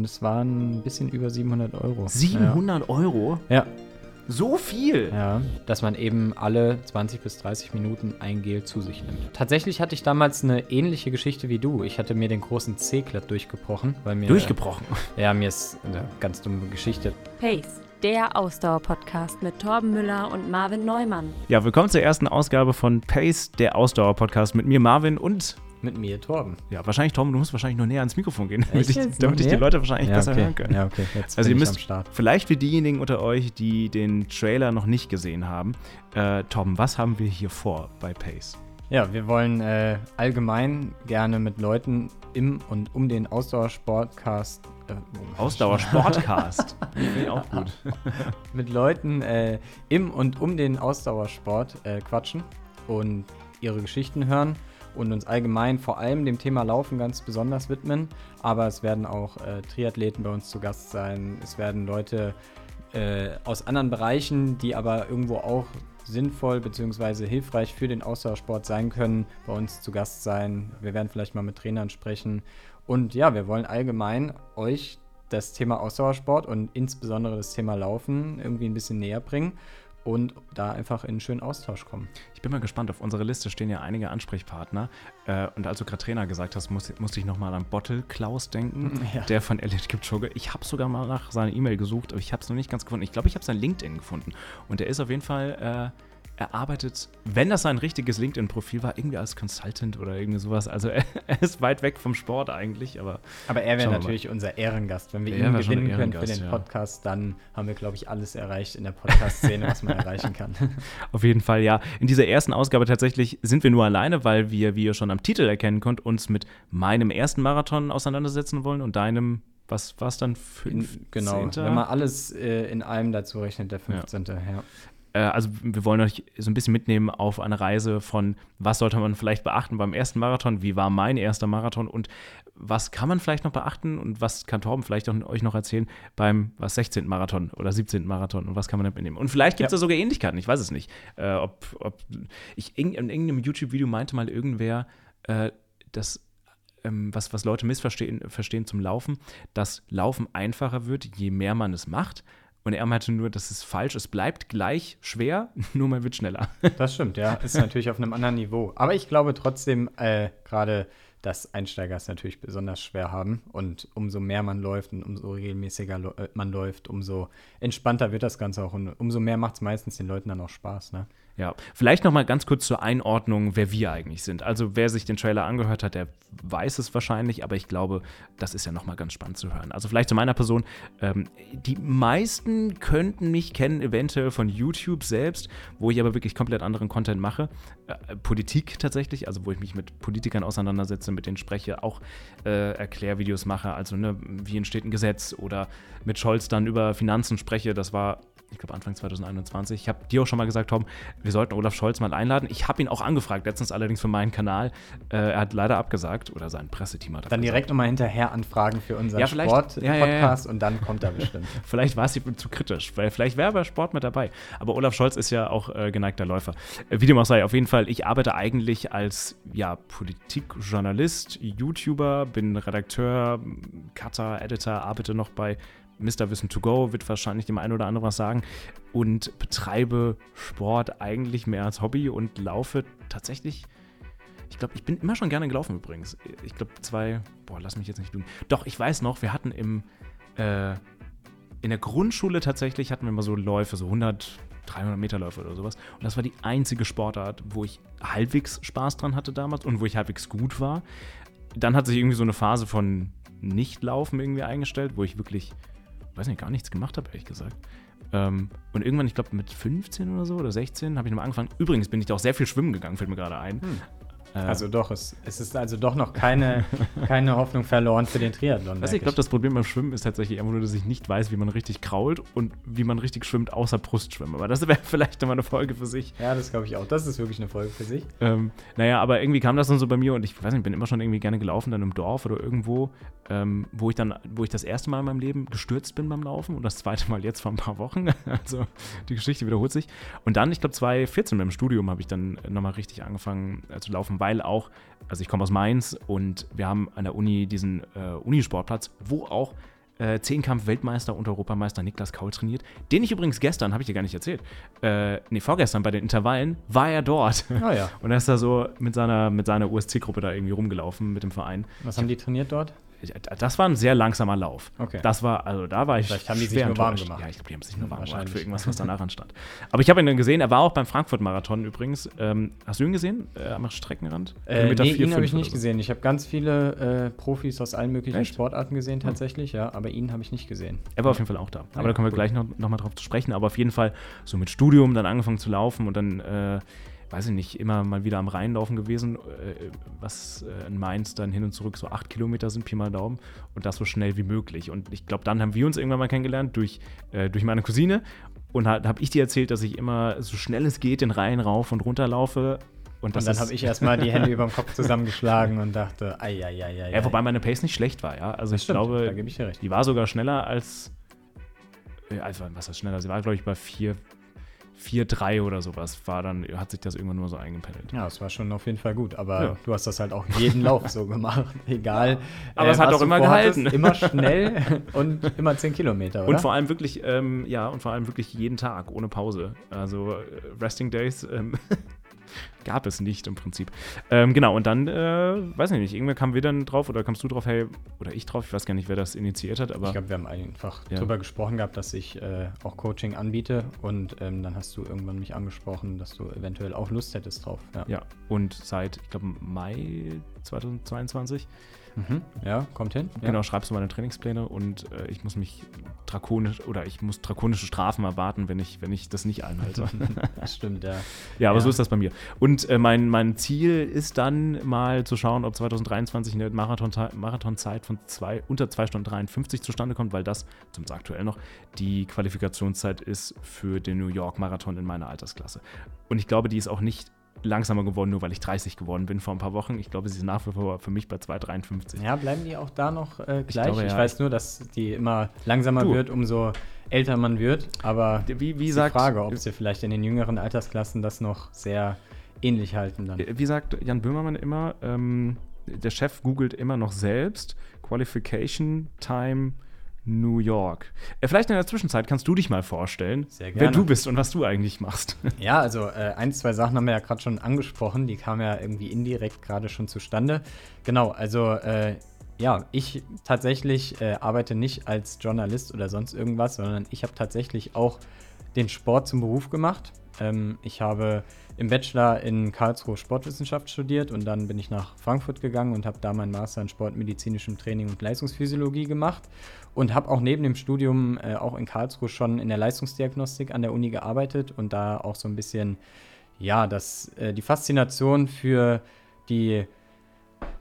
und es waren ein bisschen über 700 Euro. 700 Euro? Ja. So viel? Ja, dass man eben alle 20 bis 30 Minuten ein Gel zu sich nimmt. Tatsächlich hatte ich damals eine ähnliche Geschichte wie du. Ich hatte mir den großen C-Klett durchgebrochen, weil mir. Durchgebrochen? Ja, mir ist eine ganz dumme Geschichte. Pace, der Ausdauer-Podcast mit Torben Müller und Marvin Neumann. Ja, willkommen zur ersten Ausgabe von Pace, der Ausdauer-Podcast mit mir, Marvin und. Mit mir, Torben. Ja, wahrscheinlich, Torben, du musst wahrscheinlich nur näher ans Mikrofon gehen, damit, ich, damit ich die? Leute wahrscheinlich Ja, besser okay. hören kann. Ja, okay. Jetzt Also bin ihr ich am müsst Start. vielleicht für diejenigen unter euch, die den Trailer noch nicht gesehen haben, äh, Torben, was haben wir hier vor bei Pace? Ja, wir wollen äh, allgemein gerne mit Leuten im und um den Ausdauersportcast. Äh, Ausdauer-Sportcast. Finde ich auch gut. mit Leuten äh, im und um den Ausdauersport äh, quatschen und ihre Geschichten hören und uns allgemein vor allem dem Thema Laufen ganz besonders widmen. Aber es werden auch äh, Triathleten bei uns zu Gast sein. Es werden Leute äh, aus anderen Bereichen, die aber irgendwo auch sinnvoll bzw. hilfreich für den Ausdauersport sein können, bei uns zu Gast sein. Wir werden vielleicht mal mit Trainern sprechen. Und ja, wir wollen allgemein euch das Thema Ausdauersport und insbesondere das Thema Laufen irgendwie ein bisschen näher bringen und da einfach in einen schönen Austausch kommen. Ich bin mal gespannt. Auf unserer Liste stehen ja einige Ansprechpartner. Äh, und als du gerade Trainer gesagt hast, muss, musste ich nochmal an Bottle Klaus denken, Ja. der von Elliot Kipchoge. Ich habe sogar mal nach seiner E-Mail gesucht, aber ich habe es noch nicht ganz gefunden. Ich glaube, ich habe sein LinkedIn gefunden. Und der ist auf jeden Fall, äh, er arbeitet, wenn das sein richtiges LinkedIn-Profil war, irgendwie als Consultant oder irgendwie sowas. Also er, er ist weit weg vom Sport eigentlich, aber Aber er wäre natürlich unser Ehrengast. Wenn wir Er ihn gewinnen können für den ja. Podcast, dann haben wir, glaube ich, alles erreicht in der Podcast-Szene, was man erreichen kann. Auf jeden Fall, ja. In dieser ersten Ausgabe tatsächlich sind wir nur alleine, weil wir, wie ihr schon am Titel erkennen könnt, uns mit meinem ersten Marathon auseinandersetzen wollen und deinem, was war es dann? In, 15. genau, wenn man alles äh, in allem dazu rechnet, der 15. Ja. Äh, also wir wollen euch so ein bisschen mitnehmen auf eine Reise von, was sollte man vielleicht beachten beim ersten Marathon, wie war mein erster Marathon und was kann man vielleicht noch beachten und was kann Torben vielleicht auch, euch noch erzählen beim was 16. Marathon oder 17. Marathon und was kann man da mitnehmen. Und vielleicht gibt es Ja. da sogar Ähnlichkeiten, ich weiß es nicht. Äh, ob, ob ich in, in irgendeinem YouTube-Video meinte mal irgendwer, äh, dass ähm, was, was Leute missverstehen verstehen zum Laufen, dass Laufen einfacher wird, je mehr man es macht. Und er meinte nur, das ist falsch, es bleibt gleich schwer, nur man wird schneller. Das stimmt, ja. Ist natürlich auf einem anderen Niveau. Aber ich glaube trotzdem, äh, gerade, dass Einsteiger es natürlich besonders schwer haben. Und umso mehr man läuft und umso regelmäßiger äh, man läuft, umso entspannter wird das Ganze auch. Und umso mehr macht es meistens den Leuten dann auch Spaß, ne? Ja, vielleicht noch mal ganz kurz zur Einordnung, wer wir eigentlich sind. Also wer sich den Trailer angehört hat, der weiß es wahrscheinlich, aber ich glaube, das ist ja noch mal ganz spannend zu hören. Also vielleicht zu meiner Person. Ähm, die meisten könnten mich kennen, eventuell von YouTube selbst, wo ich aber wirklich komplett anderen Content mache. Äh, Politik tatsächlich, also wo ich mich mit Politikern auseinandersetze, mit denen spreche, auch äh, Erklärvideos mache. Also ne, wie entsteht ein Gesetz oder mit Scholz dann über Finanzen spreche. Das war ich glaube Anfang 2021. Ich habe dir auch schon mal gesagt, Tom, wir sollten Olaf Scholz mal einladen. Ich habe ihn auch angefragt, letztens allerdings für meinen Kanal. Äh, er hat leider abgesagt oder sein Presseteam hat Dann direkt nochmal hinterher anfragen für unseren Ja, Sport-Podcast ja, ja, und dann kommt er bestimmt. Vielleicht war es ihm zu kritisch, weil vielleicht wäre bei Sport mit dabei. Aber Olaf Scholz ist ja auch äh, geneigter Läufer. Äh, wie dem auch sei, auf jeden Fall, ich arbeite eigentlich als ja, Politikjournalist, YouTuber, bin Redakteur, Cutter, Editor, arbeite noch bei Mr. Wissen to Go, wird wahrscheinlich dem einen oder anderen was sagen. Und betreibe Sport eigentlich mehr als Hobby und laufe tatsächlich. Ich glaube, ich bin immer schon gerne gelaufen übrigens. Ich glaube, zwei, boah, lass mich jetzt nicht lügen. Doch, ich weiß noch, wir hatten im, äh, in der Grundschule tatsächlich hatten wir immer so Läufe, so 100, 300 Meter Läufe oder sowas. Und das war die einzige Sportart, wo ich halbwegs Spaß dran hatte damals und wo ich halbwegs gut war. Dann hat sich irgendwie so eine Phase von Nicht-Laufen irgendwie eingestellt, wo ich wirklich, weiß nicht, gar nichts gemacht habe, ehrlich gesagt. Ähm, und irgendwann, ich glaube mit 15 oder so oder 16, habe ich nochmal angefangen. Übrigens bin ich da auch sehr viel schwimmen gegangen, fällt mir gerade ein. Äh, Also doch, es, es ist also doch noch keine, keine Hoffnung verloren für den Triathlon. Du, ich glaube, das Problem beim Schwimmen ist tatsächlich einfach nur, dass ich nicht weiß, wie man richtig krault und wie man richtig schwimmt, außer Brustschwimmen. Aber das wäre vielleicht nochmal eine Folge für sich. ja, das glaube ich auch. Das ist wirklich eine Folge für sich. Ähm, naja, aber irgendwie kam das dann so bei mir und ich weiß nicht, bin immer schon irgendwie gerne gelaufen, dann im Dorf oder irgendwo, ähm, wo ich dann, wo ich das erste Mal in meinem Leben gestürzt bin beim Laufen und das zweite Mal jetzt vor ein paar Wochen. Also die Geschichte wiederholt sich. Und dann, ich glaube, 2014 beim Studium habe ich dann nochmal richtig angefangen äh, zu laufen, weil auch, also ich komme aus Mainz und wir haben an der Uni diesen äh, Unisportplatz, wo auch äh, Zehnkampf-Weltmeister und Europameister Niklas Kaul trainiert. Den ich übrigens gestern, habe ich dir gar nicht erzählt, äh, nee, vorgestern bei den Intervallen, war er dort. Ah ja. Und er ist da so mit seiner, mit seiner USC-Gruppe da irgendwie rumgelaufen mit dem Verein. Was haben die trainiert dort? Das war ein sehr langsamer Lauf. Okay. Das war, also da war ich. Vielleicht haben die sich nur warm gemacht. Ja, ich glaube, die haben sich nur Hm, warm gemacht für irgendwas, was danach anstand. Aber ich habe ihn dann gesehen, er war auch beim Frankfurt-Marathon übrigens. Ähm, hast du ihn gesehen? Äh, am Streckenrand? Äh, Kilometer nee, ihn habe ich nicht so. gesehen. Ich habe ganz viele äh, Profis aus allen möglichen Echt? Sportarten gesehen, tatsächlich, ja, aber ihn habe ich nicht gesehen. Er war auf jeden Fall auch da. Aber Ja, da kommen wir cool. gleich noch, noch mal drauf zu sprechen. Aber auf jeden Fall so mit Studium dann angefangen zu laufen und dann, äh, weiß ich nicht, immer mal wieder am Rhein laufen gewesen, äh, was äh, in Mainz dann hin und zurück so acht Kilometer sind, Pi mal Daumen. Und das so schnell wie möglich. Und ich glaube, dann haben wir uns irgendwann mal kennengelernt durch, äh, durch meine Cousine. Und da habe ich dir erzählt, dass ich immer so schnell es geht den Rhein rauf und runter laufe. Und, Und dann habe ich erstmal die Hände über dem Kopf zusammengeschlagen und dachte, ei, ei, ei, ei, Ja, wobei ei. meine Pace nicht schlecht war, ja. Also Das ich stimmt, glaube, die war sogar schneller als. Also, was heißt schneller? Sie war, glaube ich, bei 4, 4,3 oder sowas. War dann, hat sich das irgendwann nur so eingependelt. Ja, es war schon auf jeden Fall gut, aber Ja. du hast das halt auch jeden Lauf so gemacht, egal. Aber es hat auch immer gehalten. Immer schnell und immer 10 Kilometer, oder? Und vor allem wirklich, ähm, ja, und vor allem wirklich jeden Tag, ohne Pause. Also äh, Resting Days ähm, gab es nicht im Prinzip. Ähm, genau, und dann, äh, weiß ich nicht, irgendwann kamen wir dann drauf oder kamst du drauf, hey, oder ich drauf, ich weiß gar nicht, wer das initiiert hat, aber ich glaube, wir haben einfach Ja. drüber gesprochen gehabt, dass ich äh, auch Coaching anbiete und ähm, dann hast du irgendwann mich angesprochen, dass du eventuell auch Lust hättest drauf. Ja, ja, und seit, ich glaube, Mai 2022 Mhm. ja kommt hin. Ja. Genau, schreibst du meine Trainingspläne und äh, ich muss mich drakonisch oder ich muss drakonische Strafen erwarten, wenn ich, wenn ich das nicht einhalte. Das stimmt, ja. ja, aber Ja. so ist das bei mir. Und äh, mein, mein Ziel ist dann mal zu schauen, ob 2023 eine Marathon Marathonzeit von zwei, unter 2 Stunden 53 zustande kommt, weil das, zumindest aktuell noch, die Qualifikationszeit ist für den New York Marathon in meiner Altersklasse. Und ich glaube, die ist auch nicht langsamer geworden, nur weil ich 30 geworden bin vor ein paar Wochen. Ich glaube, sie ist nach wie vor für mich bei 2,53. Ja, bleiben die auch da noch äh, Ich gleich? Ich, glaube, ja. weiß nur, dass die immer langsamer Du. wird, umso älter man wird. Aber Wie, wie ist sagt, die Frage, ob sie vielleicht in den jüngeren Altersklassen das noch sehr ähnlich halten dann. Wie sagt Jan Böhmermann immer, ähm, der Chef googelt immer noch selbst Qualification Time New York. Äh, vielleicht in der Zwischenzeit kannst du dich mal vorstellen, wer du bist und was du eigentlich machst. Ja, also äh, ein, zwei Sachen haben wir ja gerade schon angesprochen, die kamen ja irgendwie indirekt gerade schon zustande. Genau, also äh, ja, ich tatsächlich äh, arbeite nicht als Journalist oder sonst irgendwas, sondern ich habe tatsächlich auch den Sport zum Beruf gemacht. Ähm, ich habe im Bachelor in Karlsruhe Sportwissenschaft studiert und dann bin ich nach Frankfurt gegangen und habe da meinen Master in Sportmedizinischem Training und Leistungsphysiologie gemacht und habe auch neben dem Studium äh, auch in Karlsruhe schon in der Leistungsdiagnostik an der Uni gearbeitet und da auch so ein bisschen ja, das, äh, die Faszination für die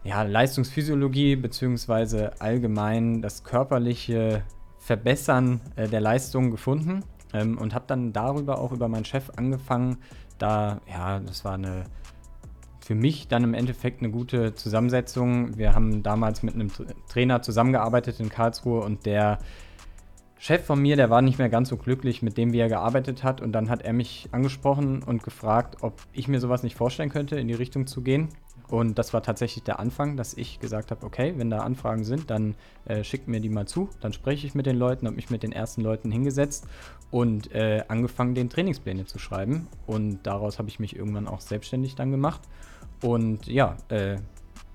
ja, Leistungsphysiologie beziehungsweise allgemein das körperliche Verbessern äh, der Leistung gefunden. Ähm, und habe dann darüber auch über meinen Chef angefangen, da, ja, das war eine für mich dann im Endeffekt eine gute Zusammensetzung. Wir haben damals mit einem Tra- Trainer zusammengearbeitet in Karlsruhe und der Chef von mir, der war nicht mehr ganz so glücklich mit dem, wie er gearbeitet hat. Und dann hat er mich angesprochen und gefragt, ob ich mir sowas nicht vorstellen könnte, in die Richtung zu gehen. Und das war tatsächlich der Anfang, dass ich gesagt habe, okay, wenn da Anfragen sind, dann äh, schickt mir die mal zu. Dann spreche ich mit den Leuten, habe mich mit den ersten Leuten hingesetzt und äh, angefangen, den Trainingspläne zu schreiben. Und daraus habe ich mich irgendwann auch selbstständig dann gemacht. Und ja, äh,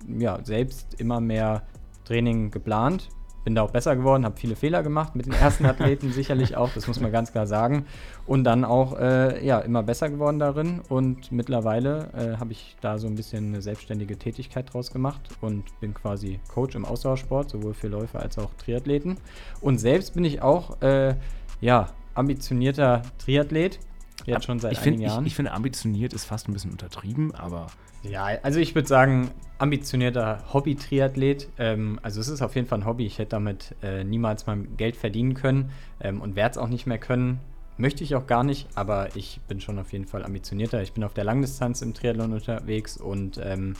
ja, selbst immer mehr Training geplant. Bin da auch besser geworden, habe viele Fehler gemacht mit den ersten Athleten sicherlich auch, das muss man ganz klar sagen. Und dann auch äh, ja, immer besser geworden darin. Und mittlerweile äh, habe ich da so ein bisschen eine selbstständige Tätigkeit draus gemacht und bin quasi Coach im Ausdauersport, sowohl für Läufer als auch Triathleten. Und selbst bin ich auch äh, ja, ambitionierter Triathlet. Jetzt schon seit ich einigen find, Jahren. Ich, ich finde, ambitioniert ist fast ein bisschen untertrieben, aber Ja, also ich würde sagen, ambitionierter Hobby-Triathlet. Ähm, also es ist auf jeden Fall ein Hobby. Ich hätte damit äh, niemals mein Geld verdienen können ähm, und werde es auch nicht mehr können. Möchte ich auch gar nicht, aber ich bin schon auf jeden Fall ambitionierter. Ich bin auf der Langdistanz im Triathlon unterwegs und ähm,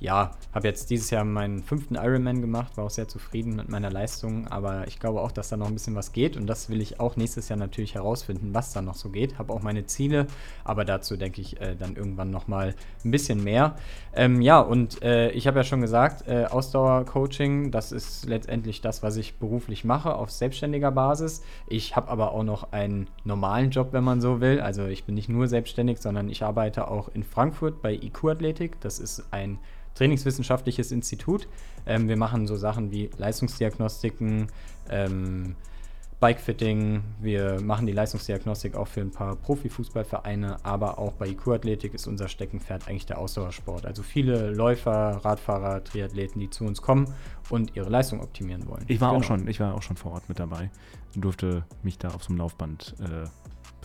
ja, habe jetzt dieses Jahr meinen fünften Ironman gemacht, war auch sehr zufrieden mit meiner Leistung, aber ich glaube auch, dass da noch ein bisschen was geht und das will ich auch nächstes Jahr natürlich herausfinden, was da noch so geht. Habe auch meine Ziele, aber dazu denke ich äh, dann irgendwann nochmal ein bisschen mehr. Ähm, ja, und äh, ich habe ja schon gesagt, äh, Ausdauercoaching, das ist letztendlich das, was ich beruflich mache auf selbstständiger Basis. Ich habe aber auch noch einen normalen Job, wenn man so will. Also ich bin nicht nur selbstständig, sondern ich arbeite auch in Frankfurt bei IQ Athletik. Das ist ein Trainingswissenschaftliches Institut. Ähm, wir machen so Sachen wie Leistungsdiagnostiken, ähm, Bikefitting. Wir machen die Leistungsdiagnostik auch für ein paar Profifußballvereine, aber auch bei IQ-Athletik ist unser Steckenpferd eigentlich der Ausdauersport. Also viele Läufer, Radfahrer, Triathleten, die zu uns kommen und ihre Leistung optimieren wollen. Ich war genau. auch schon, ich war auch schon vor Ort mit dabei und durfte mich da auf so einem Laufband äh,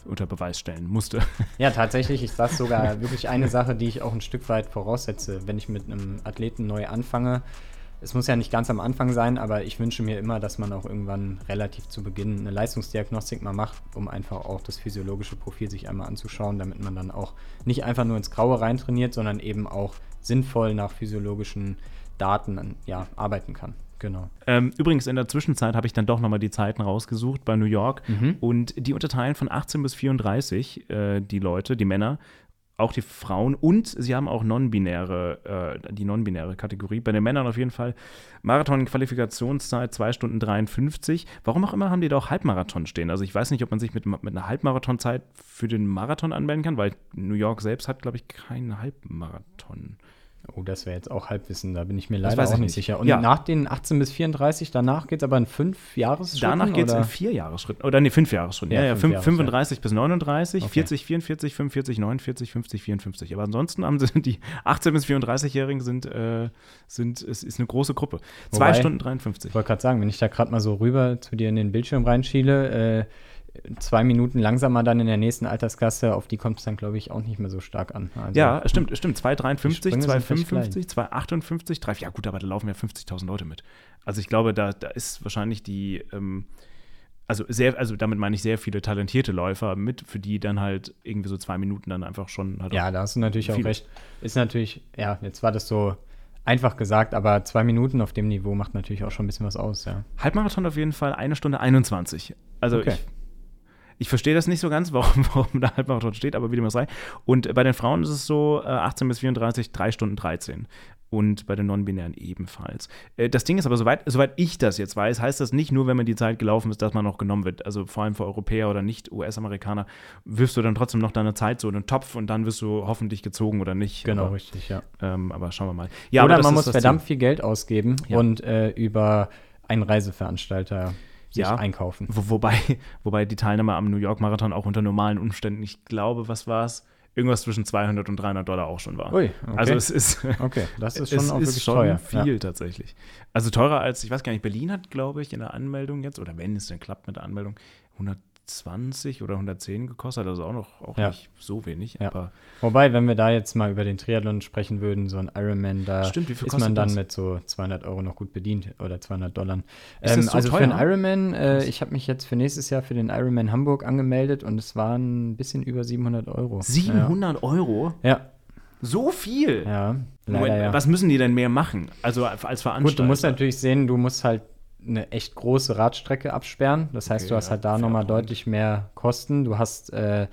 unter Beweis stellen musste. Ja, tatsächlich ist das sogar wirklich eine Sache, die ich auch ein Stück weit voraussetze, wenn ich mit einem Athleten neu anfange. Es muss ja nicht ganz am Anfang sein, aber ich wünsche mir immer, dass man auch irgendwann relativ zu Beginn eine Leistungsdiagnostik mal macht, um einfach auch das physiologische Profil sich einmal anzuschauen, damit man dann auch nicht einfach nur ins Graue reintrainiert, sondern eben auch sinnvoll nach physiologischen Daten ja, arbeiten kann. Genau. Ähm, übrigens, in der Zwischenzeit habe ich dann doch nochmal die Zeiten rausgesucht bei New York. Mhm. Und die unterteilen von 18 bis 34 äh, die Leute, die Männer, auch die Frauen und sie haben auch non-binäre, äh, die non-binäre Kategorie. Bei den Männern auf jeden Fall Marathon-Qualifikationszeit 2 Stunden 53. Warum auch immer haben die da auch Halbmarathon stehen? Also ich weiß nicht, ob man sich mit, mit einer Halbmarathonzeit für den Marathon anmelden kann, weil New York selbst hat, glaube ich, keinen Halbmarathon. Oh, das wäre jetzt auch Halbwissen, da bin ich mir leider auch nicht, nicht sicher. Und ja. nach den 18 bis 34, danach geht es aber in fünf Jahresschritten? Danach geht es in vier Jahresschritten. Oder nee, fünf Jahresschritten. Ja, ja, fünf, Jahres, 35 ja. bis 39, okay. 40, 44, 45, 49, 50, 54. Aber ansonsten haben sie die 18 bis 34-Jährigen sind, äh, sind, es ist eine große Gruppe. Zwei Wobei, Stunden 53. Ich wollte gerade sagen, wenn ich da gerade mal so rüber zu dir in den Bildschirm reinschiele, äh, zwei Minuten langsamer dann in der nächsten Altersklasse, auf die kommt es dann, glaube ich, auch nicht mehr so stark an. Also, ja, stimmt, stimmt. 2,53, 2,55, 2,58, 3, ja gut, aber da laufen ja 50.000 Leute mit. Also ich glaube, da, da ist wahrscheinlich die, ähm, also sehr, also damit meine ich sehr viele talentierte Läufer mit, für die dann halt irgendwie so zwei Minuten dann einfach schon halt Ja, da hast du natürlich auch recht. Ist natürlich, ja, jetzt war das so einfach gesagt, aber zwei Minuten auf dem Niveau macht natürlich auch schon ein bisschen was aus, ja. Halbmarathon auf jeden Fall eine Stunde 21. Also okay. ich ich verstehe das nicht so ganz, warum, warum da Halbmarathon steht, aber wie dem auch sei. Und bei den Frauen ist es so, äh, 18 bis 34, 3 Stunden 13 und bei den Non-Binären ebenfalls. Äh, das Ding ist aber, soweit, soweit ich das jetzt weiß, heißt das nicht nur, wenn man die Zeit gelaufen ist, dass man noch genommen wird. Also vor allem für Europäer oder nicht US-Amerikaner wirfst du dann trotzdem noch deine Zeit so in den Topf und dann wirst du hoffentlich gezogen oder nicht. Genau, aber, richtig, ja. Ähm, aber schauen wir mal. Ja, oder man muss verdammt viel Geld ausgeben ja. und äh, über einen Reiseveranstalter sich ja, einkaufen. Wo, wobei, wobei die Teilnehmer am New York Marathon auch unter normalen Umständen, ich glaube, was war es? Irgendwas zwischen 200 und 300 Dollar auch schon war. Ui, okay. Also es ist, okay, das ist schon auch wirklich schon teuer. viel ja. tatsächlich. Also teurer als, ich weiß gar nicht, Berlin hat, glaube ich, in der Anmeldung jetzt, oder wenn es denn klappt mit der Anmeldung, 100 120 oder 110 gekostet, also auch noch auch ja. nicht so wenig. Ja. Wobei, wenn wir da jetzt mal über den Triathlon sprechen würden, so ein Ironman, da Stimmt, ist man dann das? mit so 200 Euro noch gut bedient oder 200 Dollar. Ähm, so also teuer? für einen Ironman, äh, ich habe mich jetzt für nächstes Jahr für den Ironman Hamburg angemeldet und es waren ein bisschen über 700 Euro. 700 ja. Euro? Ja. So viel? Ja, leider. Was müssen die denn mehr machen? Also als Veranstalter? Gut, du musst natürlich sehen, du musst halt eine echt große Radstrecke absperren. Das heißt, okay, du hast halt da nochmal deutlich mehr Kosten. Du hast äh,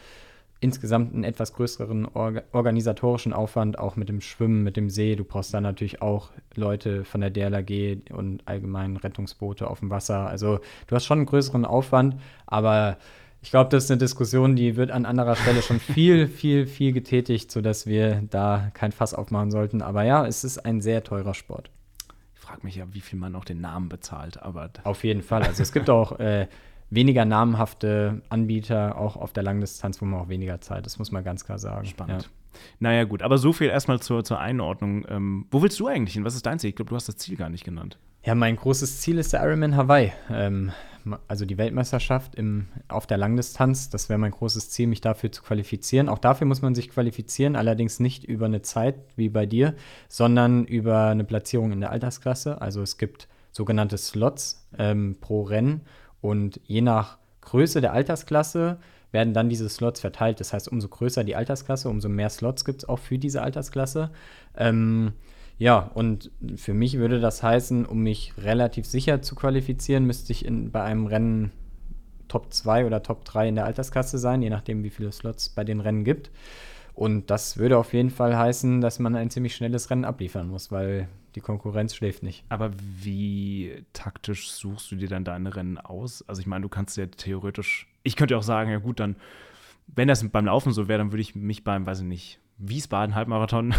insgesamt einen etwas größeren Orga organisatorischen Aufwand, auch mit dem Schwimmen, mit dem See. Du brauchst da natürlich auch Leute von der DLRG und allgemein Rettungsboote auf dem Wasser. Also du hast schon einen größeren Aufwand, aber ich glaube, das ist eine Diskussion, die wird an anderer Stelle schon viel, viel, viel getätigt, sodass wir da kein Fass aufmachen sollten. Aber ja, es ist ein sehr teurer Sport frage mich ja, wie viel man auch den Namen bezahlt. Aber auf jeden Fall. Also es gibt auch äh, weniger namhafte Anbieter, auch auf der Langdistanz, wo man auch weniger zahlt. Das muss man ganz klar sagen. Spannend. Ja. Naja, gut, aber so viel erstmal zur, zur Einordnung. Ähm, wo willst du eigentlich hin? Was ist dein Ziel? Ich glaube, du hast das Ziel gar nicht genannt. Ja, mein großes Ziel ist der Ironman Hawaii. Ähm, also die Weltmeisterschaft im, auf der Langdistanz. Das wäre mein großes Ziel, mich dafür zu qualifizieren. Auch dafür muss man sich qualifizieren, allerdings nicht über eine Zeit wie bei dir, sondern über eine Platzierung in der Altersklasse. Also es gibt sogenannte Slots ähm, pro Rennen und je nach Größe der Altersklasse werden dann diese Slots verteilt. Das heißt, umso größer die Altersklasse, umso mehr Slots gibt es auch für diese Altersklasse. Ähm, Ja, und für mich würde das heißen, um mich relativ sicher zu qualifizieren, müsste ich in, bei einem Rennen Top 2 oder Top 3 in der Alterskasse sein, je nachdem, wie viele Slots bei den Rennen gibt. Und das würde auf jeden Fall heißen, dass man ein ziemlich schnelles Rennen abliefern muss, weil die Konkurrenz schläft nicht. Aber wie taktisch suchst du dir dann deine Rennen aus? Also ich meine, du kannst ja theoretisch, ich könnte auch sagen, ja gut, dann, wenn das beim Laufen so wäre, dann würde ich mich beim, weiß ich nicht, Wiesbaden-Halbmarathon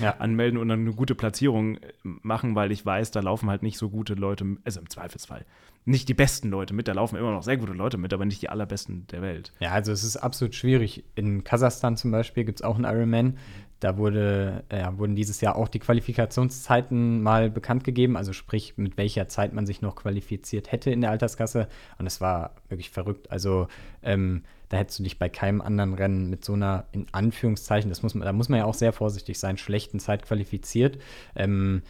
ja. anmelden und dann eine gute Platzierung äh, machen, weil ich weiß, da laufen halt nicht so gute Leute, also im Zweifelsfall nicht die besten Leute mit, da laufen immer noch sehr gute Leute mit, aber nicht die allerbesten der Welt. Ja, also es ist absolut schwierig. In Kasachstan zum Beispiel gibt es auch einen Ironman. Da wurde, ja, wurden dieses Jahr auch die Qualifikationszeiten mal bekannt gegeben, also sprich, mit welcher Zeit man sich noch qualifiziert hätte in der Alterskasse. Und es war wirklich verrückt. Also ähm, da hättest du dich bei keinem anderen Rennen mit so einer, in Anführungszeichen, das muss man, da muss man ja auch sehr vorsichtig sein, schlechten Zeit qualifiziert. Ähm,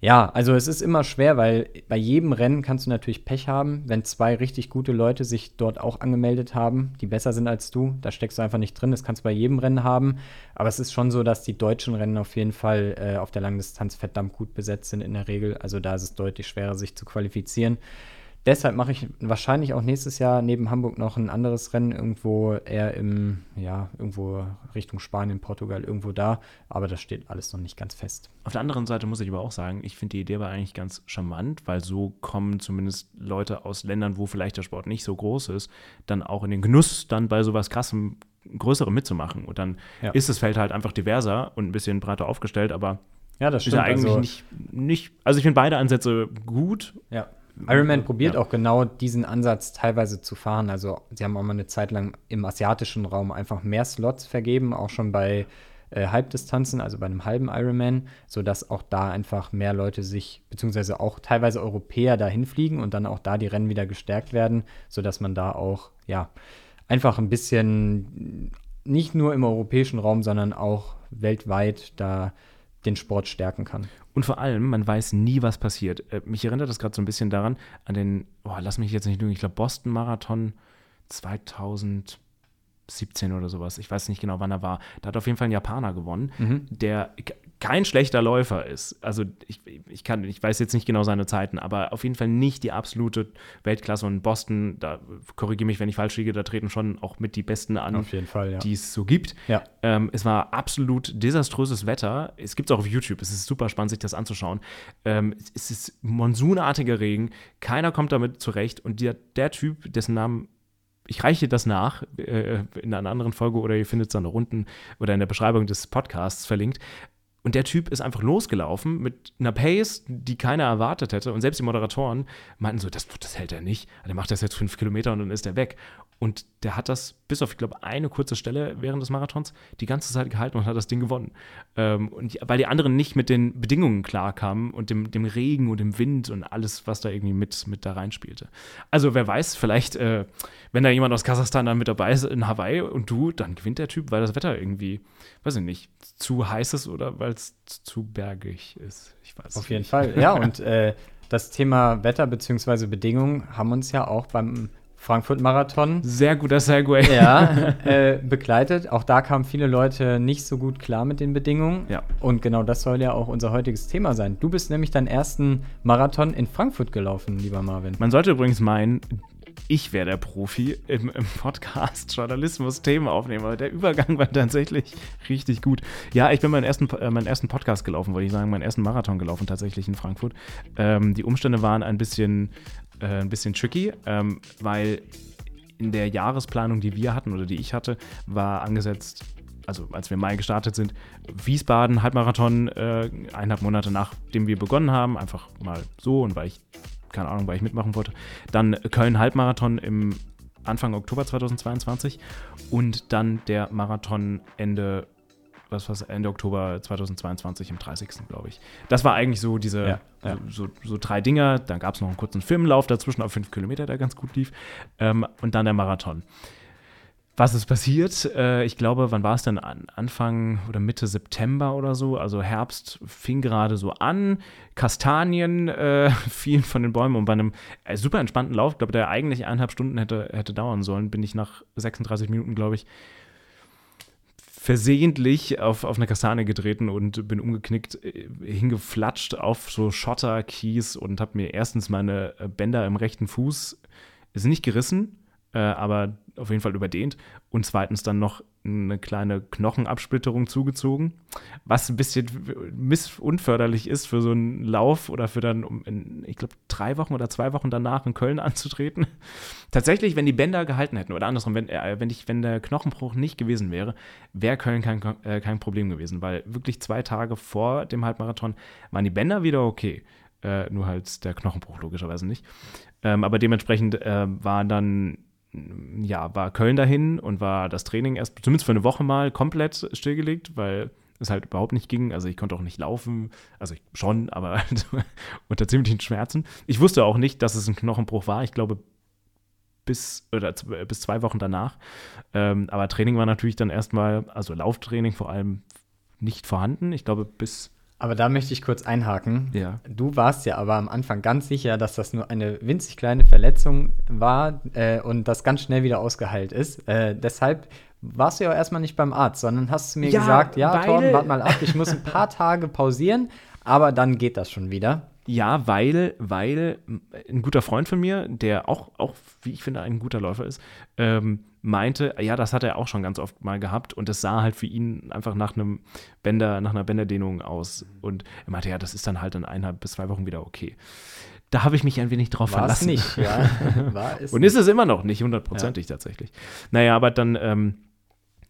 ja, also es ist immer schwer, weil bei jedem Rennen kannst du natürlich Pech haben, wenn zwei richtig gute Leute sich dort auch angemeldet haben, die besser sind als du. Da steckst du einfach nicht drin. Das kannst du bei jedem Rennen haben. Aber es ist schon so, dass die deutschen Rennen auf jeden Fall äh, auf der Langdistanz verdammt gut besetzt sind in der Regel. Also da ist es deutlich schwerer, sich zu qualifizieren. Deshalb mache ich wahrscheinlich auch nächstes Jahr neben Hamburg noch ein anderes Rennen irgendwo eher im, ja, irgendwo Richtung Spanien, Portugal, irgendwo da. Aber das steht alles noch nicht ganz fest. Auf der anderen Seite muss ich aber auch sagen, ich finde die Idee aber eigentlich ganz charmant, weil so kommen zumindest Leute aus Ländern, wo vielleicht der Sport nicht so groß ist, dann auch in den Genuss, dann bei sowas krassem, größerem mitzumachen. Und dann ja. ist das Feld halt einfach diverser und ein bisschen breiter aufgestellt, aber ja, das stimmt. Ist ja eigentlich also, nicht, nicht, also ich finde beide Ansätze gut. Ja. Ironman probiert ja. auch genau diesen Ansatz teilweise zu fahren. Also sie haben auch mal eine Zeit lang im asiatischen Raum einfach mehr Slots vergeben, auch schon bei äh, Halbdistanzen, also bei einem halben Ironman, sodass auch da einfach mehr Leute sich, beziehungsweise auch teilweise Europäer dahin fliegen und dann auch da die Rennen wieder gestärkt werden, sodass man da auch, ja, einfach ein bisschen nicht nur im europäischen Raum, sondern auch weltweit da den Sport stärken kann. Und vor allem, man weiß nie, was passiert. Äh, mich erinnert das gerade so ein bisschen daran, an den, oh, lass mich jetzt nicht lügen, ich glaube Boston-Marathon 2017 oder sowas. Ich weiß nicht genau, wann er war. Da hat auf jeden Fall ein Japaner gewonnen, mhm. der kein schlechter Läufer ist. Also ich, ich, kann, ich weiß jetzt nicht genau seine Zeiten, aber auf jeden Fall nicht die absolute Weltklasse. Und Boston, da korrigiere mich, wenn ich falsch liege, da treten schon auch mit die Besten an, ja. die es so gibt. Ja. Ähm, es war absolut desaströses Wetter. Es gibt es auch auf YouTube. Es ist super spannend, sich das anzuschauen. Ähm, es ist monsunartiger Regen. Keiner kommt damit zurecht. Und der, der Typ, dessen Namen ich reiche das nach äh, in einer anderen Folge oder ihr findet es dann unten oder in der Beschreibung des Podcasts verlinkt. Und der Typ ist einfach losgelaufen mit einer Pace, die keiner erwartet hätte. Und selbst die Moderatoren meinten so, das, das hält er nicht. Der macht das jetzt fünf Kilometer und dann ist er weg. Und der hat das bis auf, ich glaube, eine kurze Stelle während des Marathons die ganze Zeit gehalten und hat das Ding gewonnen. Ähm, und weil die anderen nicht mit den Bedingungen klarkamen und dem, dem Regen und dem Wind und alles, was da irgendwie mit, mit da reinspielte. Also wer weiß, vielleicht, äh, wenn da jemand aus Kasachstan dann mit dabei ist in Hawaii und du, dann gewinnt der Typ, weil das Wetter irgendwie, weiß ich nicht, zu heiß ist oder weil es zu bergig ist. Ich weiß Auf jeden nicht. Fall, ja. Und äh, das Thema Wetter bzw. Bedingungen haben uns ja auch beim Frankfurt-Marathon. Sehr guter Segway. Ja, äh, begleitet. Auch da kamen viele Leute nicht so gut klar mit den Bedingungen. Ja. Und genau das soll ja auch unser heutiges Thema sein. Du bist nämlich deinen ersten Marathon in Frankfurt gelaufen, lieber Marvin. Man sollte übrigens meinen, ich wäre der Profi im, im Podcast Journalismus Themen aufnehmen, aber der Übergang war tatsächlich richtig gut. Ja, ich bin meinen ersten, äh, meinen ersten Podcast gelaufen, wollte ich sagen, meinen ersten Marathon gelaufen tatsächlich in Frankfurt. Ähm, die Umstände waren ein bisschen äh, ein bisschen tricky, ähm, weil in der Jahresplanung, die wir hatten oder die ich hatte, war angesetzt, also als wir Mai gestartet sind, Wiesbaden Halbmarathon äh, eineinhalb Monate nachdem wir begonnen haben, einfach mal so und weil ich, keine Ahnung, weil ich mitmachen wollte. Dann Köln Halbmarathon im Anfang Oktober 2022 und dann der Marathon Ende was war Ende Oktober 2022 im 30. glaube ich. Das war eigentlich so diese ja, ja. So, so, drei Dinger. Dann gab es noch einen kurzen Filmlauf dazwischen auf fünf Kilometer, der ganz gut lief. Ähm, und dann der Marathon. Was ist passiert? Äh, ich glaube, wann war es denn? Anfang oder Mitte September oder so. Also Herbst fing gerade so an. Kastanien äh, fielen von den Bäumen und bei einem äh, super entspannten Lauf, ich glaube, der eigentlich eineinhalb Stunden hätte, hätte dauern sollen, bin ich nach 36 Minuten, glaube ich, versehentlich auf, auf eine Kastanie getreten und bin umgeknickt, äh, hingeflatscht auf so Schotter, Kies und habe mir erstens meine äh, Bänder im rechten Fuß, ist nicht gerissen, äh, aber auf jeden Fall überdehnt und zweitens dann noch eine kleine Knochenabsplitterung zugezogen, was ein bisschen missunförderlich ist für so einen Lauf oder für dann, um in, ich glaube, drei Wochen oder zwei Wochen danach in Köln anzutreten. Tatsächlich, wenn die Bänder gehalten hätten oder andersrum, wenn, äh, wenn, ich, wenn der Knochenbruch nicht gewesen wäre, wäre Köln kein, äh, kein Problem gewesen, weil wirklich zwei Tage vor dem Halbmarathon waren die Bänder wieder okay. Äh, nur halt der Knochenbruch logischerweise nicht. Ähm, aber dementsprechend äh, war dann ja, war Köln dahin und war das Training erst zumindest für eine Woche mal komplett stillgelegt, weil es halt überhaupt nicht ging. Also ich konnte auch nicht laufen, also schon, aber unter ziemlichen Schmerzen. Ich wusste auch nicht, dass es ein Knochenbruch war. Ich glaube, bis, oder bis zwei Wochen danach. Ähm, aber Training war natürlich dann erstmal, also Lauftraining vor allem nicht vorhanden. Ich glaube, bis aber da möchte ich kurz einhaken. Ja. Du warst ja aber am Anfang ganz sicher, dass das nur eine winzig kleine Verletzung war äh, und das ganz schnell wieder ausgeheilt ist. Äh, deshalb warst du ja auch erstmal nicht beim Arzt, sondern hast du mir ja, gesagt, ja, Torben, warte mal ab, ich muss ein paar Tage pausieren, aber dann geht das schon wieder. Ja, weil, weil ein guter Freund von mir, der auch, auch wie ich finde, ein guter Läufer ist, ähm, meinte, ja, das hat er auch schon ganz oft mal gehabt und es sah halt für ihn einfach nach einem Bänder, nach einer Bänderdehnung aus. Und er meinte, ja, das ist dann halt in eineinhalb bis zwei Wochen wieder okay. Da habe ich mich ein wenig drauf War verlassen. nicht, ja. War es und ist es immer noch nicht hundertprozentig ja. tatsächlich. Naja, aber dann, ähm,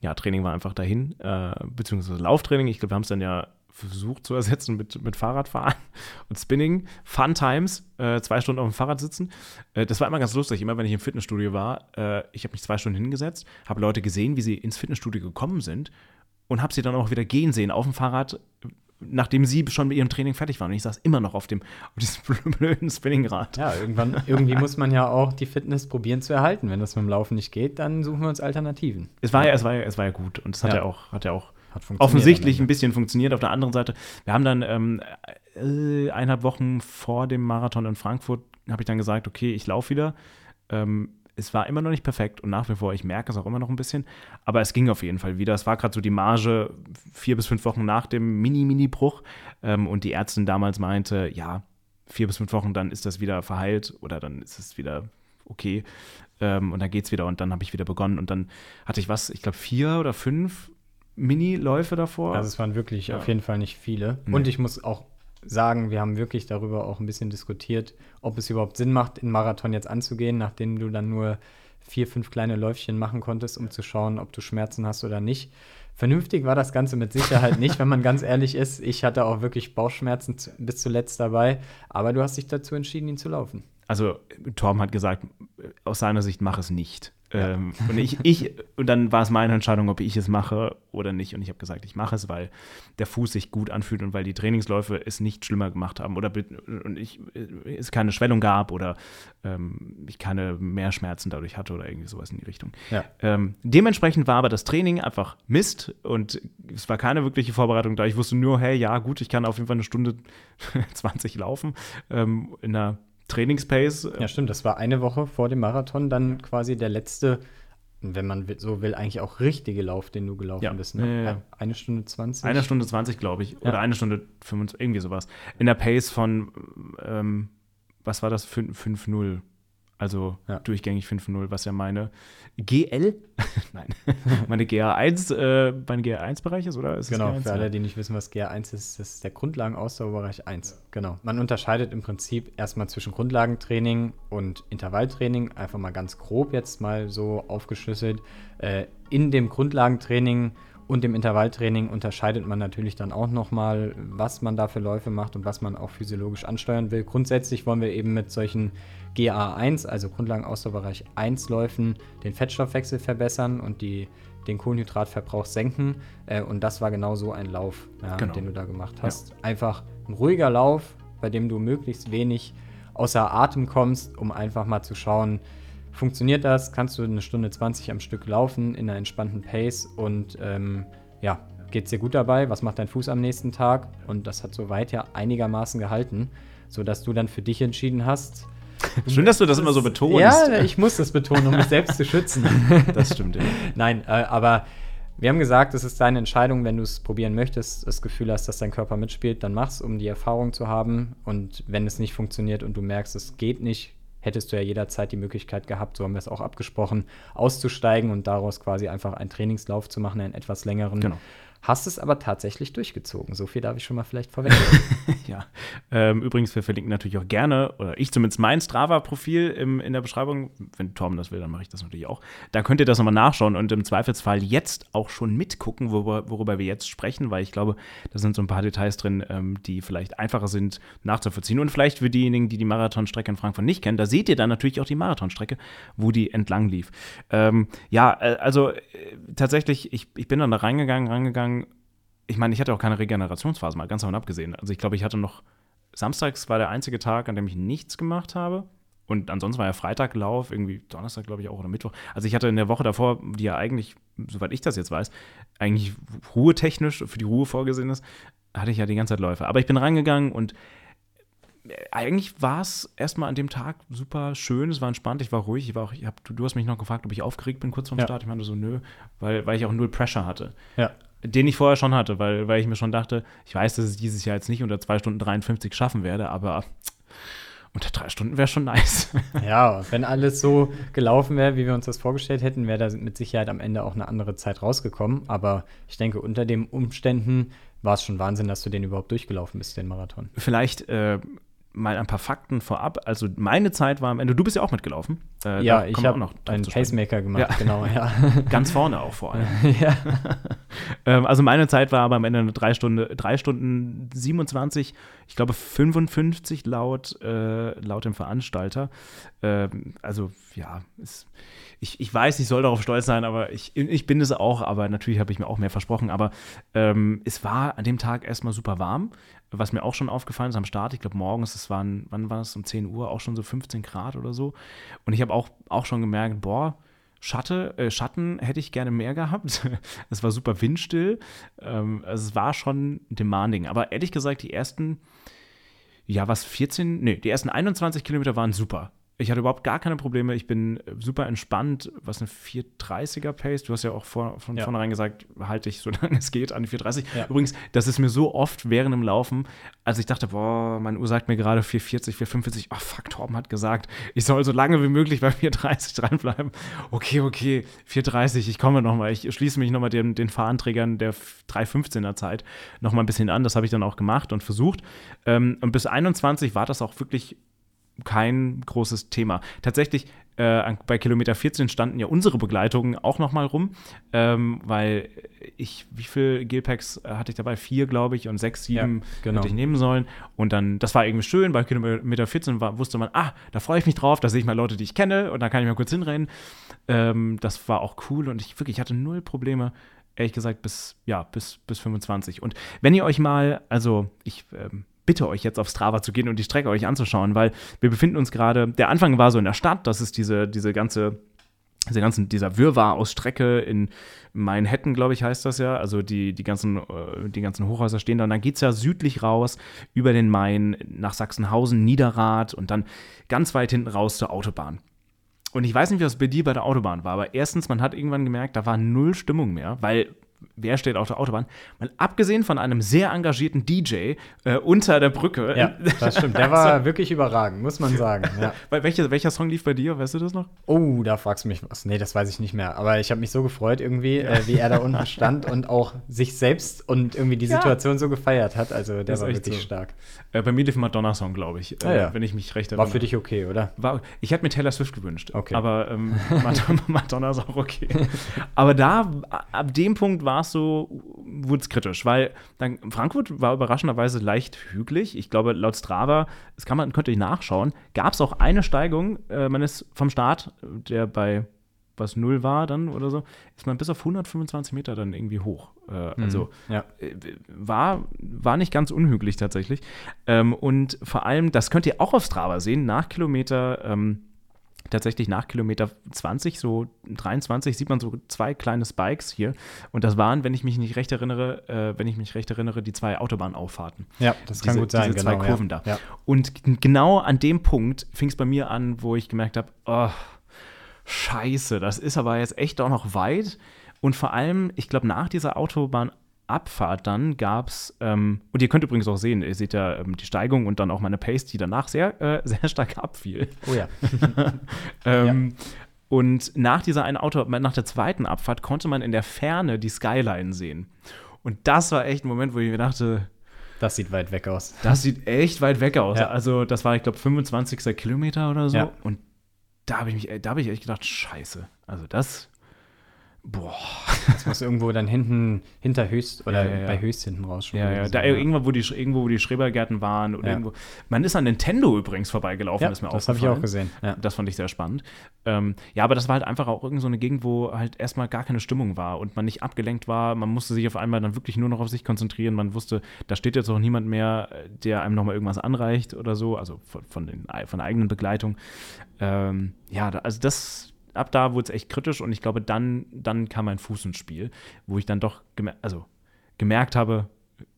ja, Training war einfach dahin, äh, beziehungsweise Lauftraining. Ich glaube, wir haben es dann ja versucht zu ersetzen mit, mit Fahrradfahren und Spinning. Fun Times, äh, zwei Stunden auf dem Fahrrad sitzen. Äh, das war immer ganz lustig. Immer wenn ich im Fitnessstudio war, äh, ich habe mich zwei Stunden hingesetzt, habe Leute gesehen, wie sie ins Fitnessstudio gekommen sind und habe sie dann auch wieder gehen sehen auf dem Fahrrad, nachdem sie schon mit ihrem Training fertig waren. Und ich saß immer noch auf dem auf diesem blöden Spinningrad. Ja, irgendwann, irgendwie muss man ja auch die Fitness probieren zu erhalten. Wenn das mit dem Laufen nicht geht, dann suchen wir uns Alternativen. Es war ja, es war ja, es war ja gut und es hat ja, ja auch, hat ja auch offensichtlich ein bisschen funktioniert. Auf der anderen Seite, wir haben dann ähm, äh, eineinhalb Wochen vor dem Marathon in Frankfurt, habe ich dann gesagt, okay, ich laufe wieder. Ähm, es war immer noch nicht perfekt und nach wie vor, ich merke es auch immer noch ein bisschen, aber es ging auf jeden Fall wieder. Es war gerade so die Marge vier bis fünf Wochen nach dem Mini-Mini-Bruch ähm, und die Ärztin damals meinte, ja, vier bis fünf Wochen, dann ist das wieder verheilt oder dann ist es wieder okay ähm, und dann geht's wieder und dann habe ich wieder begonnen und dann hatte ich was, ich glaube vier oder fünf Mini-Läufe davor. Also es waren wirklich ja. auf jeden Fall nicht viele. Nee. Und ich muss auch sagen, wir haben wirklich darüber auch ein bisschen diskutiert, ob es überhaupt Sinn macht, in Marathon jetzt anzugehen, nachdem du dann nur vier, fünf kleine Läufchen machen konntest, um zu schauen, ob du Schmerzen hast oder nicht. Vernünftig war das Ganze mit Sicherheit nicht, wenn man ganz ehrlich ist. Ich hatte auch wirklich Bauchschmerzen bis zuletzt dabei, aber du hast dich dazu entschieden, ihn zu laufen. Also Torben hat gesagt, aus seiner Sicht mach es nicht. Ähm, und ich, ich, und dann war es meine Entscheidung, ob ich es mache oder nicht. Und ich habe gesagt, ich mache es, weil der Fuß sich gut anfühlt und weil die Trainingsläufe es nicht schlimmer gemacht haben oder und ich, es keine Schwellung gab oder ähm, ich keine Mehrschmerzen dadurch hatte oder irgendwie sowas in die Richtung. Ja. Ähm, dementsprechend war aber das Training einfach Mist und es war keine wirkliche Vorbereitung da. Ich wusste nur, hey, ja, gut, ich kann auf jeden Fall eine Stunde 20 laufen ähm, in einer Trainingspace. Ja, stimmt. Das war eine Woche vor dem Marathon dann quasi der letzte, wenn man so will, eigentlich auch richtige Lauf, den du gelaufen ja. bist. Ne? Ja, ja, eine Stunde 20. Eine Stunde 20, glaube ich. Oder eine Stunde 25, irgendwie sowas. In der Pace von, ähm, was war das? 5-0. Also ja. durchgängig 5-0, was ja meine GL, nein, meine GA1, äh, mein GA1-Bereich ist, oder? Ist genau, für alle, die nicht wissen, was GA1 ist, das ist der Grundlagenausdauerbereich 1. Genau. Man unterscheidet im Prinzip erstmal zwischen Grundlagentraining und Intervalltraining, einfach mal ganz grob jetzt mal so aufgeschlüsselt. Äh, in dem Grundlagentraining und im Intervalltraining unterscheidet man natürlich dann auch nochmal, was man da für Läufe macht und was man auch physiologisch ansteuern will. Grundsätzlich wollen wir eben mit solchen GA1, also Grundlagenausdauerbereich 1 Läufen, den Fettstoffwechsel verbessern und die, den Kohlenhydratverbrauch senken. Äh, und das war genau so ein Lauf, ja, genau. den du da gemacht hast. Ja. Einfach ein ruhiger Lauf, bei dem du möglichst wenig außer Atem kommst, um einfach mal zu schauen, funktioniert das? Kannst du eine Stunde 20 am Stück laufen in einer entspannten Pace und ähm, ja, geht es dir gut dabei? Was macht dein Fuß am nächsten Tag? Und das hat soweit ja einigermaßen gehalten, sodass du dann für dich entschieden hast. Schön, dass du das immer so betonst. Ja, ich muss das betonen, um mich selbst zu schützen. Das stimmt, ja. Nein, äh, aber wir haben gesagt, es ist deine Entscheidung, wenn du es probieren möchtest, das Gefühl hast, dass dein Körper mitspielt, dann mach's, um die Erfahrung zu haben. Und wenn es nicht funktioniert und du merkst, es geht nicht, hättest du ja jederzeit die Möglichkeit gehabt, so haben wir es auch abgesprochen, auszusteigen und daraus quasi einfach einen Trainingslauf zu machen, einen etwas längeren. Genau. Hast es aber tatsächlich durchgezogen. So viel darf ich schon mal vielleicht vorweg. ja. Ähm, übrigens, wir verlinken natürlich auch gerne, oder ich zumindest mein Strava-Profil in der Beschreibung. Wenn Tom das will, dann mache ich das natürlich auch. Da könnt ihr das nochmal nachschauen und im Zweifelsfall jetzt auch schon mitgucken, worüber, worüber wir jetzt sprechen, weil ich glaube, da sind so ein paar Details drin, ähm, die vielleicht einfacher sind nachzuvollziehen. Und vielleicht für diejenigen, die die Marathonstrecke in Frankfurt nicht kennen, da seht ihr dann natürlich auch die Marathonstrecke, wo die entlang lief. Ähm, ja, äh, also äh, tatsächlich, ich, ich bin dann da reingegangen, reingegangen ich meine, ich hatte auch keine Regenerationsphase, mal ganz davon abgesehen. Also ich glaube, ich hatte noch, samstags war der einzige Tag, an dem ich nichts gemacht habe. Und ansonsten war ja Freitaglauf, irgendwie Donnerstag, glaube ich, auch oder Mittwoch. Also ich hatte in der Woche davor, die ja eigentlich, soweit ich das jetzt weiß, eigentlich ruhetechnisch für die Ruhe vorgesehen ist, hatte ich ja die ganze Zeit Läufe. Aber ich bin reingegangen und eigentlich war es erstmal an dem Tag super schön, es war entspannt, ich war ruhig, ich war auch, ich hab, du, du, hast mich noch gefragt, ob ich aufgeregt bin kurz vorm ja. Start. Ich meinte so, nö, weil, weil ich auch null Pressure hatte. Ja den ich vorher schon hatte, weil, weil ich mir schon dachte, ich weiß, dass ich dieses Jahr jetzt nicht unter 2 Stunden 53 schaffen werde, aber unter drei Stunden wäre schon nice. Ja, wenn alles so gelaufen wäre, wie wir uns das vorgestellt hätten, wäre da mit Sicherheit am Ende auch eine andere Zeit rausgekommen. Aber ich denke, unter den Umständen war es schon Wahnsinn, dass du den überhaupt durchgelaufen bist, den Marathon. Vielleicht äh, mal ein paar Fakten vorab. Also meine Zeit war am Ende, du bist ja auch mitgelaufen. Äh, ja, ich habe einen Pacemaker gemacht, ja. genau, ja. Ganz vorne auch vor allem. ja. ähm, also meine Zeit war aber am Ende eine drei, Stunde, drei Stunden 27, ich glaube 55 laut, äh, laut dem Veranstalter. Ähm, also ja, ist, ich, ich weiß, ich soll darauf stolz sein, aber ich, ich bin es auch, aber natürlich habe ich mir auch mehr versprochen. Aber ähm, es war an dem Tag erstmal super warm was mir auch schon aufgefallen ist am Start, ich glaube morgens, es waren, wann war es, um 10 Uhr, auch schon so 15 Grad oder so. Und ich habe auch, auch schon gemerkt, boah, Schatte, äh, Schatten hätte ich gerne mehr gehabt. es war super windstill. Ähm, also es war schon demanding. Aber ehrlich gesagt, die ersten, ja, was, 14, nee, die ersten 21 Kilometer waren super. Ich hatte überhaupt gar keine Probleme. Ich bin super entspannt, was eine 430er Pace. Du hast ja auch vor, von ja. vornherein gesagt, halte ich, solange es geht, an die 430. Ja. Übrigens, das ist mir so oft während dem Laufen, als ich dachte, boah, meine Uhr sagt mir gerade 440, 445. Oh, fuck, Torben hat gesagt, ich soll so lange wie möglich bei 430 dranbleiben. Okay, okay, 430, ich komme nochmal. Ich schließe mich nochmal den, den Fahranträgern der 315er Zeit nochmal ein bisschen an. Das habe ich dann auch gemacht und versucht. Ähm, und bis 21 war das auch wirklich kein großes Thema. Tatsächlich, äh, bei Kilometer 14 standen ja unsere Begleitungen auch noch mal rum, ähm, weil ich, wie viel Gelpacks äh, hatte ich dabei? Vier, glaube ich, und sechs, sieben ja, genau. hätte ich nehmen sollen. Und dann, das war irgendwie schön, bei Kilometer 14 war, wusste man, ah, da freue ich mich drauf, da sehe ich mal Leute, die ich kenne und da kann ich mal kurz hinrennen. Ähm, das war auch cool und ich wirklich hatte null Probleme, ehrlich gesagt, bis, ja, bis, bis 25. Und wenn ihr euch mal, also ich ähm, bitte euch jetzt auf Strava zu gehen und die Strecke euch anzuschauen, weil wir befinden uns gerade, der Anfang war so in der Stadt, das ist diese, diese ganze diese ganzen, dieser Wirrwarr aus Strecke in Manhattan, glaube ich, heißt das ja. Also die, die, ganzen, äh, die ganzen Hochhäuser stehen da. Und dann geht es ja südlich raus über den Main nach Sachsenhausen, Niederrad und dann ganz weit hinten raus zur Autobahn. Und ich weiß nicht, wie das bei dir bei der Autobahn war, aber erstens, man hat irgendwann gemerkt, da war null Stimmung mehr, weil wer steht auf der Autobahn? Mal abgesehen von einem sehr engagierten DJ äh, unter der Brücke. Ja, das stimmt. Der war also, wirklich überragend, muss man sagen. Ja. Welcher, welcher Song lief bei dir? Weißt du das noch? Oh, da fragst du mich was. Nee, das weiß ich nicht mehr. Aber ich habe mich so gefreut irgendwie, ja. äh, wie er da unten stand und auch sich selbst und irgendwie die Situation ja. so gefeiert hat. Also der das war wirklich so. stark. Äh, bei mir lief ein Madonna-Song, glaube ich, ah, ja. wenn ich mich recht erinnere. War für dich okay, oder? War, ich hätte mir Taylor Swift gewünscht. Okay. Aber ähm, Madonna ist auch okay. aber da, ab dem Punkt war es so, wurde es kritisch, weil dann Frankfurt war überraschenderweise leicht hügelig. Ich glaube, laut Strava, das kann man, könnt ihr nachschauen, gab es auch eine Steigung. Äh, man ist vom Start, der bei was null war dann oder so, ist man bis auf 125 Meter dann irgendwie hoch. Äh, mhm, also ja. äh, war, war nicht ganz unhügelig tatsächlich. Ähm, und vor allem, das könnt ihr auch auf Strava sehen, nach Kilometer ähm, tatsächlich nach Kilometer 20, so 23, sieht man so zwei kleine Spikes hier. Und das waren, wenn ich mich nicht recht erinnere, äh, wenn ich mich recht erinnere, die zwei Autobahnauffahrten. Ja, das kann diese, gut sein. Diese zwei genau, Kurven ja. da. Ja. Und genau an dem Punkt fing es bei mir an, wo ich gemerkt habe, oh, scheiße, das ist aber jetzt echt auch noch weit. Und vor allem, ich glaube, nach dieser Autobahnabfahrt dann gab es, ähm, und ihr könnt übrigens auch sehen, ihr seht ja ähm, die Steigung und dann auch meine Pace, die danach sehr, äh, sehr stark abfiel. Oh ja. ähm, Und nach dieser einen Auto, nach der zweiten Abfahrt konnte man in der Ferne die Skyline sehen. Und das war echt ein Moment, wo ich mir dachte, Das sieht weit weg aus. das sieht echt weit weg aus. Ja. Also, das war, ich glaube, 25. Kilometer oder so. Ja. Und da habe ich mich, da habe ich echt gedacht, scheiße. Also das, boah. Das muss irgendwo dann hinten, hinter Höchst oder Ja, ja, bei Höchst hinten raus schon Ja, ja, da irgendwo, wo die, irgendwo, wo die Schrebergärten waren oder irgendwo. Man ist an Nintendo übrigens vorbeigelaufen, ist mir das habe ich aufgefallen. auch gesehen. Das fand ich sehr spannend. Ähm, ja, aber das war halt einfach auch irgend so eine Gegend, wo halt erstmal gar keine Stimmung war und man nicht abgelenkt war. Man musste sich auf einmal dann wirklich nur noch auf sich konzentrieren. Man wusste, da steht jetzt auch niemand mehr, der einem nochmal irgendwas anreicht oder so, also von, von, den, von der eigenen Begleitung. Ähm, ja, also das, ab da wurde es echt kritisch und ich glaube, dann, dann kam mein Fuß ins Spiel, wo ich dann doch gemer also, gemerkt habe,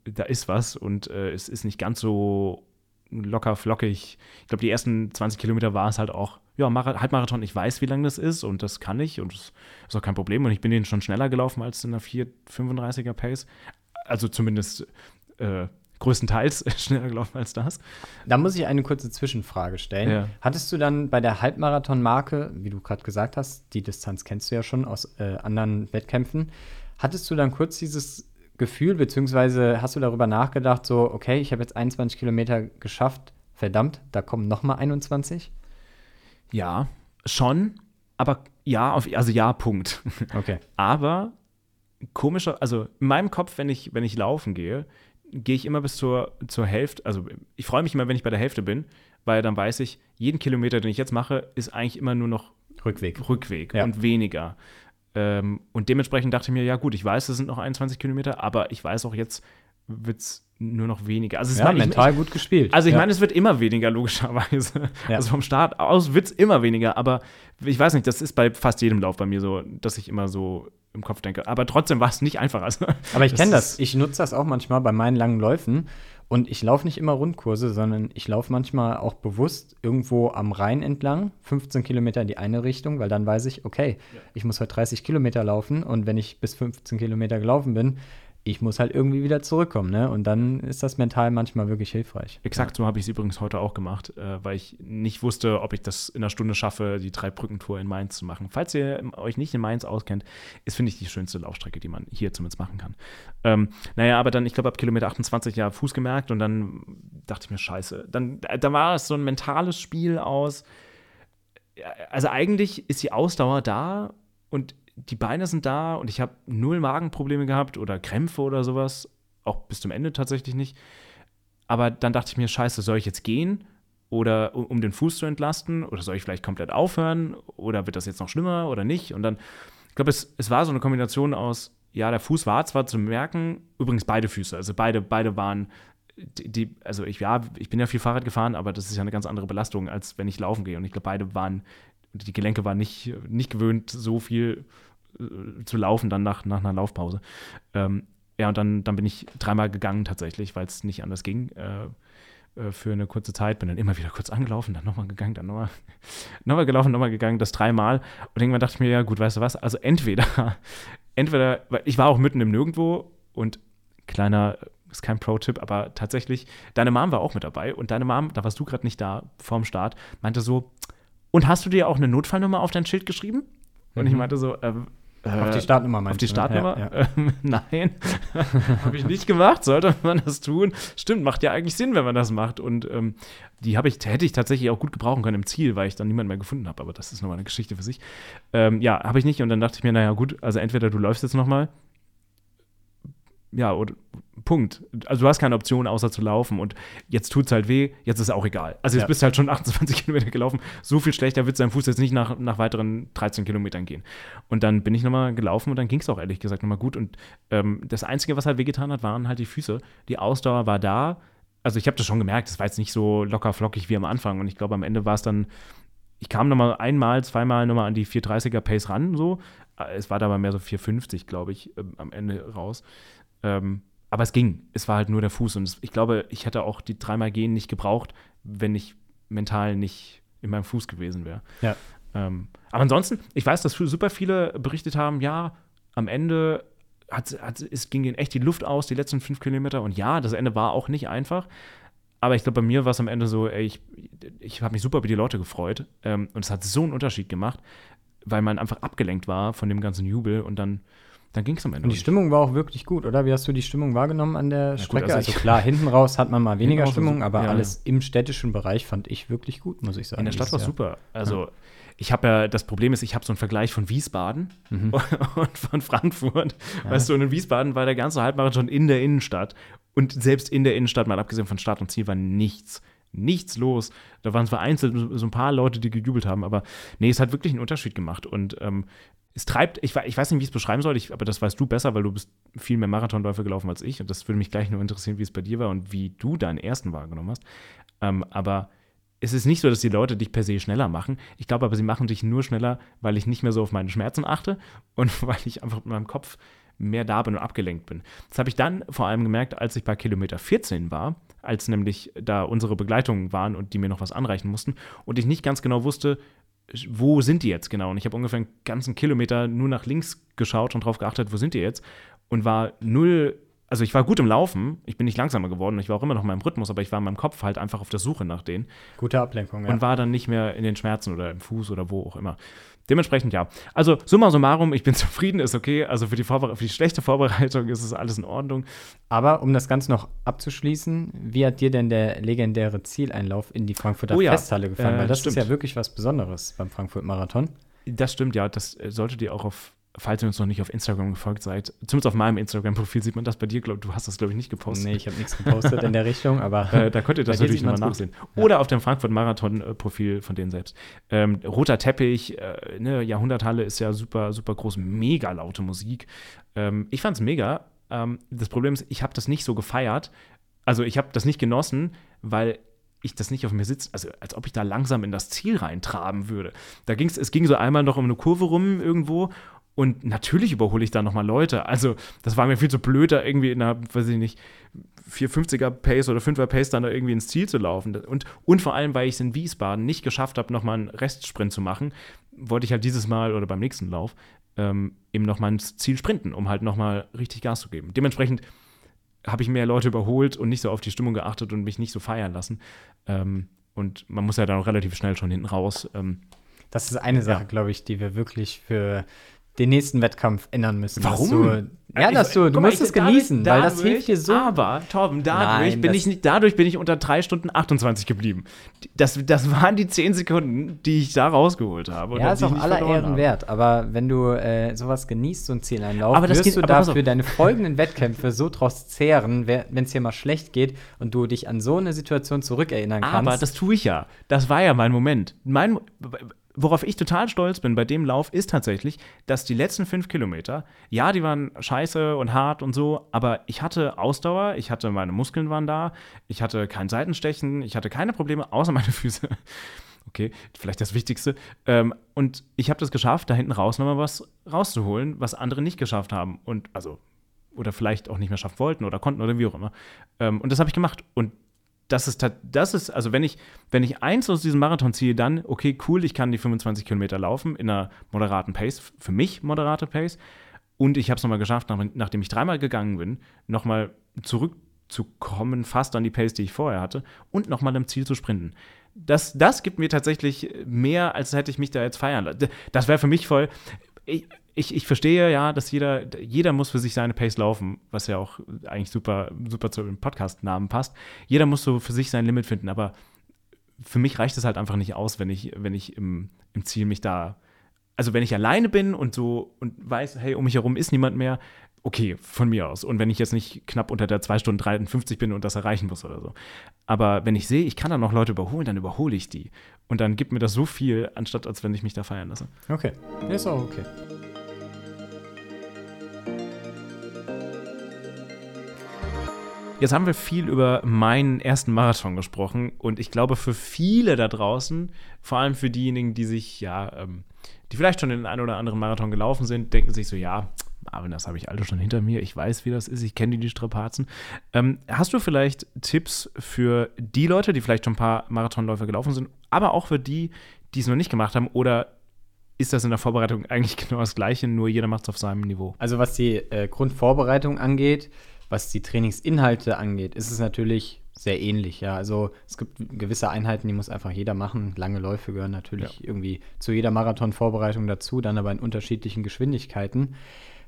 da ist was und äh, es ist nicht ganz so locker flockig. Ich glaube, die ersten 20 Kilometer war es halt auch, ja, Mara Halbmarathon, ich weiß, wie lang das ist und das kann ich und das ist auch kein Problem. Und ich bin den schon schneller gelaufen als in der 4,35er Pace. Also zumindest äh, größtenteils schneller gelaufen als das. Da muss ich eine kurze Zwischenfrage stellen. Ja. Hattest du dann bei der Halbmarathon-Marke, wie du gerade gesagt hast, die Distanz kennst du ja schon aus äh, anderen Wettkämpfen, hattest du dann kurz dieses Gefühl, beziehungsweise hast du darüber nachgedacht, so, okay, ich habe jetzt 21 Kilometer geschafft, verdammt, da kommen noch mal 21? Ja, schon, aber ja, auf, also ja, Punkt. Okay. Aber komischer, also in meinem Kopf, wenn ich, wenn ich laufen gehe, gehe ich immer bis zur, zur Hälfte. Also ich freue mich immer, wenn ich bei der Hälfte bin, weil dann weiß ich, jeden Kilometer, den ich jetzt mache, ist eigentlich immer nur noch Rückweg. Rückweg Ja. und weniger. Ähm, und dementsprechend dachte ich mir, ja gut, ich weiß, es sind noch 21 Kilometer, aber ich weiß auch jetzt, wird es nur noch weniger. Also, es Ja, war, ich, mental gut gespielt. also ich ja. meine, es wird immer weniger, logischerweise. Ja. Also vom Start aus wird es immer weniger, aber ich weiß nicht, das ist bei fast jedem Lauf bei mir so, dass ich immer so im Kopf denke. Aber trotzdem war es nicht einfach. Also, Aber ich kenne das. Ich nutze das auch manchmal bei meinen langen Läufen. Und ich laufe nicht immer Rundkurse, sondern ich laufe manchmal auch bewusst irgendwo am Rhein entlang, 15 Kilometer in die eine Richtung, weil dann weiß ich, okay, ich muss heute 30 Kilometer laufen und wenn ich bis 15 Kilometer gelaufen bin, ich muss halt irgendwie wieder zurückkommen, ne? Und dann ist das mental manchmal wirklich hilfreich. Exakt so habe ich es übrigens heute auch gemacht, äh, weil ich nicht wusste, ob ich das in einer Stunde schaffe, die Drei-Brücken-Tour in Mainz zu machen. Falls ihr euch nicht in Mainz auskennt, ist, finde ich, die schönste Laufstrecke, die man hier zumindest machen kann. Ähm, naja, aber dann, ich glaube, ab Kilometer 28 ja Fuß gemerkt und dann dachte ich mir, scheiße. Dann, äh, da war es so ein mentales Spiel aus. Ja, Also eigentlich ist die Ausdauer da und die Beine sind da und ich habe null Magenprobleme gehabt oder Krämpfe oder sowas. Auch bis zum Ende tatsächlich nicht. Aber dann dachte ich mir, scheiße, soll ich jetzt gehen? Oder um, den Fuß zu entlasten? Oder soll ich vielleicht komplett aufhören? Oder wird das jetzt noch schlimmer oder nicht? Und dann, ich glaube, es, es war so eine Kombination aus, ja, der Fuß war zwar zu merken, übrigens beide Füße, also beide, beide waren, die, die, also ich, ja, ich bin ja viel Fahrrad gefahren, aber das ist ja eine ganz andere Belastung, als wenn ich laufen gehe. Und ich glaube, beide waren, die Gelenke waren nicht, nicht gewöhnt, so viel äh, zu laufen dann nach, nach einer Laufpause. Ähm, ja, und dann, dann bin ich dreimal gegangen tatsächlich, weil es nicht anders ging. Äh, äh, für eine kurze Zeit, bin dann immer wieder kurz angelaufen, dann nochmal gegangen, dann nochmal noch mal gelaufen, nochmal gegangen, das dreimal. Und irgendwann dachte ich mir, ja gut, weißt du was, also entweder, entweder, weil ich war auch mitten im Nirgendwo und kleiner, ist kein Pro-Tipp, aber tatsächlich, deine Mom war auch mit dabei und deine Mom, da warst du gerade nicht da vorm Start, meinte so, und hast du dir auch eine Notfallnummer auf dein Schild geschrieben? Und ich Mhm. meinte so, ähm, Auf die äh, Startnummer auf meinst die du, ne? Startnummer? Ja, ja. Ähm, nein, habe ich nicht gemacht. Sollte man das tun? Stimmt, macht ja eigentlich Sinn, wenn man das macht. Und ähm, die habe ich, hätte ich tatsächlich auch gut gebrauchen können im Ziel, weil ich dann niemanden mehr gefunden habe. Aber das ist nochmal eine Geschichte für sich. Ähm, ja, habe ich nicht. Und dann dachte ich mir, naja, gut, also entweder du läufst jetzt nochmal. Ja, oder Punkt. Also du hast keine Option, außer zu laufen. Und jetzt tut es halt weh, jetzt ist auch egal. Also jetzt Ja. bist du halt schon 28 Kilometer gelaufen. So viel schlechter wird sein Fuß jetzt nicht nach, nach weiteren 13 Kilometern gehen. Und dann bin ich nochmal gelaufen und dann ging es auch ehrlich gesagt nochmal gut. Und ähm, das Einzige, was halt wehgetan hat, waren halt die Füße. Die Ausdauer war da. Also ich habe das schon gemerkt, es war jetzt nicht so locker flockig wie am Anfang. Und ich glaube, am Ende war es dann, ich kam nochmal einmal, zweimal nochmal an die 430er Pace ran, so. Äh, Es war dabei mehr so 450, glaube ich, ähm, am Ende raus. Ähm, aber es ging. Es war halt nur der Fuß. Und es, ich glaube, ich hätte auch die dreimal gehen nicht gebraucht, wenn ich mental nicht in meinem Fuß gewesen wäre. Ja. Ähm, aber ansonsten, ich weiß, dass super viele berichtet haben, ja, am Ende hat, hat, es ging ihnen echt die Luft aus, die letzten fünf Kilometer. Und ja, das Ende war auch nicht einfach. Aber ich glaube, bei mir war es am Ende so, ey, ich, ich habe mich super über die Leute gefreut. Ähm, und es hat so einen Unterschied gemacht, weil man einfach abgelenkt war von dem ganzen Jubel und dann, dann ging es am Ende. Und die Stimmung war auch wirklich gut, oder? Wie hast du die Stimmung wahrgenommen an der gut, Strecke? also also, ich- klar, hinten raus hat man mal weniger Stimmung, aber ja, alles im städtischen Bereich fand ich wirklich gut, muss ich sagen. In der Stadt war Jahr. super. Also ich habe ja, das Problem ist, ich habe so einen Vergleich von Wiesbaden Mhm. und von Frankfurt. Weißt du, und in Wiesbaden war der ganze Halbmarathon in der Innenstadt. Und selbst in der Innenstadt, mal abgesehen von Start und Ziel, war nichts. Nichts los. Da waren zwar einzeln so- so ein paar Leute, die gejubelt haben, aber nee, es hat wirklich einen Unterschied gemacht. Und ähm, es treibt, ich, ich weiß nicht, wie ich es beschreiben soll, ich, aber das weißt du besser, weil du bist viel mehr Marathonläufe gelaufen als ich. Und das würde mich gleich nur interessieren, wie es bei dir war und wie du deinen ersten wahrgenommen hast. Ähm, aber es ist nicht so, dass die Leute dich per se schneller machen. Ich glaube aber, sie machen dich nur schneller, weil ich nicht mehr so auf meine Schmerzen achte und weil ich einfach mit meinem Kopf mehr da bin und abgelenkt bin. Das habe ich dann vor allem gemerkt, als ich bei Kilometer 14 war, als nämlich da unsere Begleitungen waren und die mir noch was anreichen mussten und ich nicht ganz genau wusste, wo sind die jetzt genau? Und ich habe ungefähr einen ganzen Kilometer nur nach links geschaut und darauf geachtet, wo sind die jetzt? Und war null, also ich war gut im Laufen, ich bin nicht langsamer geworden, ich war auch immer noch in meinem Rhythmus, aber ich war in meinem Kopf halt einfach auf der Suche nach denen Gute Ablenkung, ja. und war dann nicht mehr in den Schmerzen oder im Fuß oder wo auch immer. Dementsprechend ja. Also summa summarum, ich bin zufrieden, ist okay. Also für die, Vorbere für die schlechte Vorbereitung ist es alles in Ordnung. Aber um das Ganze noch abzuschließen, wie hat dir denn der legendäre Zieleinlauf in die Frankfurter Oh ja, Festhalle gefallen? äh, Weil das stimmt. ist ja wirklich was Besonderes beim Frankfurt-Marathon. Das stimmt, ja. Das äh, solltet ihr auch auf, falls ihr uns noch nicht auf Instagram gefolgt seid, zumindest auf meinem Instagram-Profil sieht man das bei dir, glaub, du hast das, glaube ich, nicht gepostet. Nee, ich habe nichts gepostet in der Richtung, aber Äh, da könnt ihr das natürlich nochmal nachsehen. Oder auf dem Frankfurt-Marathon-Profil von denen selbst. Ähm, roter Teppich, äh, ne, Jahrhunderthalle ist ja super, super groß, mega laute Musik. Ähm, ich fand's mega. Ähm, das Problem ist, ich habe das nicht so gefeiert. Also ich habe das nicht genossen, weil ich das nicht auf mir sitze, also als ob ich da langsam in das Ziel reintraben würde. Da ging's, es ging so einmal noch um eine Kurve rum irgendwo und natürlich überhole ich da nochmal Leute. Also das war mir viel zu blöd, da irgendwie in einer, weiß ich nicht, 450er Pace oder 5er Pace dann da irgendwie ins Ziel zu laufen. Und, und vor allem, weil ich es in Wiesbaden nicht geschafft habe, nochmal einen Restsprint zu machen, wollte ich halt dieses Mal oder beim nächsten Lauf ähm, eben nochmal ins Ziel sprinten, um halt nochmal richtig Gas zu geben. Dementsprechend habe ich mehr Leute überholt und nicht so auf die Stimmung geachtet und mich nicht so feiern lassen. Ähm, und man muss ja dann auch relativ schnell schon hinten raus. Ähm, das ist eine Sache, Ja. glaube ich, die wir wirklich für den nächsten Wettkampf ändern müssen. Warum? du, ja, dass du, du mal, musst es genießen, weil das dadurch- hilft dir so. Aber, Torben, dadurch, Nein, bin ich nicht, dadurch bin ich unter 3 Stunden 28 geblieben. Das, das waren die 10 Sekunden, die ich da rausgeholt habe. ja, ist auch aller Ehren wert. Aber wenn du äh, sowas genießt, so ein Zieleinlauf, Aber das wirst geht- du dafür deine folgenden Wettkämpfe so draus zehren, wenn es dir mal schlecht geht und du dich an so eine Situation zurückerinnern kannst. Aber das tue ich ja. Das war ja mein Moment. Mein, worauf ich total stolz bin bei dem Lauf, ist tatsächlich, dass die letzten fünf Kilometer, ja, die waren scheiße und hart und so, aber ich hatte Ausdauer, ich hatte meine Muskeln waren da, ich hatte kein Seitenstechen, ich hatte keine Probleme, außer meine Füße. Okay, vielleicht das Wichtigste. Ähm, und ich habe das geschafft, da hinten raus nochmal was rauszuholen, was andere nicht geschafft haben. Und also, oder vielleicht auch nicht mehr schaffen wollten oder konnten oder wie auch immer. Ähm, und das habe ich gemacht. Und das ist, das ist, also wenn ich, wenn ich eins aus diesem Marathon ziehe, dann, okay, cool, ich kann die 25 Kilometer laufen in einer moderaten Pace, für mich moderate Pace. Und ich habe es nochmal geschafft, nach, nachdem ich dreimal gegangen bin, nochmal zurückzukommen, fast an die Pace, die ich vorher hatte, und nochmal im Ziel zu sprinten. Das, das gibt mir tatsächlich mehr, als hätte ich mich da jetzt feiern lassen. Das wäre für mich voll. Ich, ich, ich verstehe ja, dass jeder, jeder muss für sich seine Pace laufen, was ja auch eigentlich super, super zu dem Podcast-Namen passt. Jeder muss so für sich sein Limit finden, aber für mich reicht es halt einfach nicht aus, wenn ich, wenn ich im, im Ziel mich da, also wenn ich alleine bin und so und weiß, hey, um mich herum ist niemand mehr, okay, von mir aus. Und wenn ich jetzt nicht knapp unter der 2 Stunden 53 bin und das erreichen muss oder so. Aber wenn ich sehe, ich kann da noch Leute überholen, dann überhole ich die. Und dann gibt mir das so viel, anstatt als wenn ich mich da feiern lasse. okay, ist auch okay. Jetzt haben wir viel über meinen ersten Marathon gesprochen und ich glaube, für viele da draußen, vor allem für diejenigen, die sich ja, ähm, die vielleicht schon den einen oder anderen Marathon gelaufen sind, denken sich so, ja, Marvin, das habe ich alle schon hinter mir, ich weiß, wie das ist, ich kenne die, Strapazen. Ähm, hast du vielleicht Tipps für die Leute, die vielleicht schon ein paar Marathonläufe gelaufen sind, aber auch für die, die es noch nicht gemacht haben oder ist das in der Vorbereitung eigentlich genau das Gleiche, nur jeder macht es auf seinem Niveau. Also was die äh, Grundvorbereitung angeht, was die Trainingsinhalte angeht, ist es natürlich sehr ähnlich, ja. Also es gibt gewisse Einheiten, die muss einfach jeder machen. Lange Läufe gehören natürlich ja. irgendwie zu jeder Marathonvorbereitung dazu, dann aber in unterschiedlichen Geschwindigkeiten.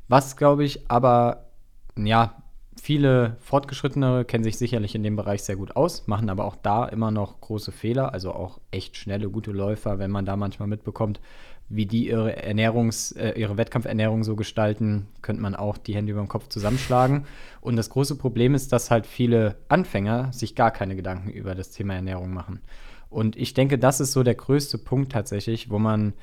Was, glaube ich, aber, ja, viele Fortgeschrittenere kennen sich sicherlich in dem Bereich sehr gut aus, machen aber auch da immer noch große Fehler, also auch echt schnelle, gute Läufer, wenn man da manchmal mitbekommt, wie die ihre Ernährungs-, äh, ihre Wettkampfernährung so gestalten, könnte man auch die Hände über den Kopf zusammenschlagen. Und das große Problem ist, dass halt viele Anfänger sich gar keine Gedanken über das Thema Ernährung machen. Und ich denke, das ist so der größte Punkt tatsächlich, wo man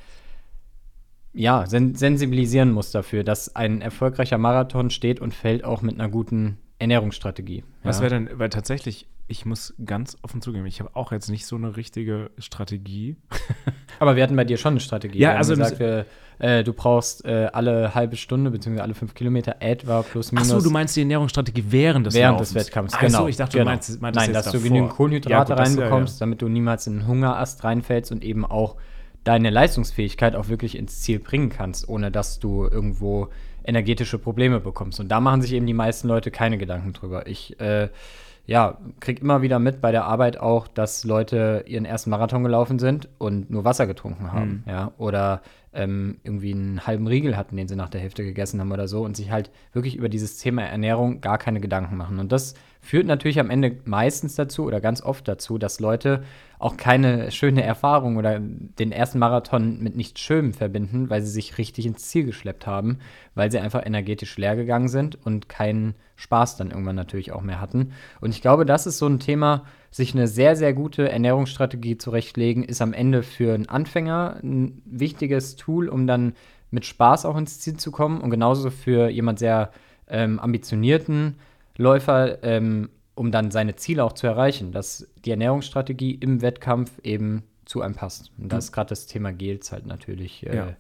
ja, sen sensibilisieren muss dafür, dass ein erfolgreicher Marathon steht und fällt auch mit einer guten Ernährungsstrategie. Was wäre denn, weil tatsächlich, ich muss ganz offen zugeben, ich habe auch jetzt nicht so eine richtige Strategie. Aber wir hatten bei dir schon eine Strategie. Ja, also gesagt, wir, äh, du brauchst äh, alle halbe Stunde bzw. alle fünf Kilometer etwa plus minus. Achso, du meinst die Ernährungsstrategie während des Während Laufens. des Wettkampfs, genau. Achso, ich dachte, genau. du meinst, meinst Nein, dass davor. du genügend Kohlenhydrate ja, gut, reinbekommst, ja, ja. damit du niemals in einen Hungerast reinfällst und eben auch deine Leistungsfähigkeit auch wirklich ins Ziel bringen kannst, ohne dass du irgendwo energetische Probleme bekommst. Und da machen sich eben die meisten Leute keine Gedanken drüber. Ich äh, ja, krieg immer wieder mit bei der Arbeit auch, dass Leute ihren ersten Marathon gelaufen sind und nur Wasser getrunken haben, mhm. ja, oder ähm, irgendwie einen halben Riegel hatten, den sie nach der Hälfte gegessen haben oder so und sich halt wirklich über dieses Thema Ernährung gar keine Gedanken machen. Und das führt natürlich am Ende meistens dazu oder ganz oft dazu, dass Leute auch keine schöne Erfahrung oder den ersten Marathon mit nichts Schönem verbinden, weil sie sich richtig ins Ziel geschleppt haben, weil sie einfach energetisch leer gegangen sind und keinen Spaß dann irgendwann natürlich auch mehr hatten. Und ich glaube, das ist so ein Thema, sich eine sehr, sehr gute Ernährungsstrategie zurechtlegen, ist am Ende für einen Anfänger ein wichtiges Tool, um dann mit Spaß auch ins Ziel zu kommen und genauso für jemand sehr ähm, ambitionierten Läufer, ähm, um dann seine Ziele auch zu erreichen, dass die Ernährungsstrategie im Wettkampf eben zu einem passt. Und da ist gerade das Thema Gels halt natürlich äh, ja.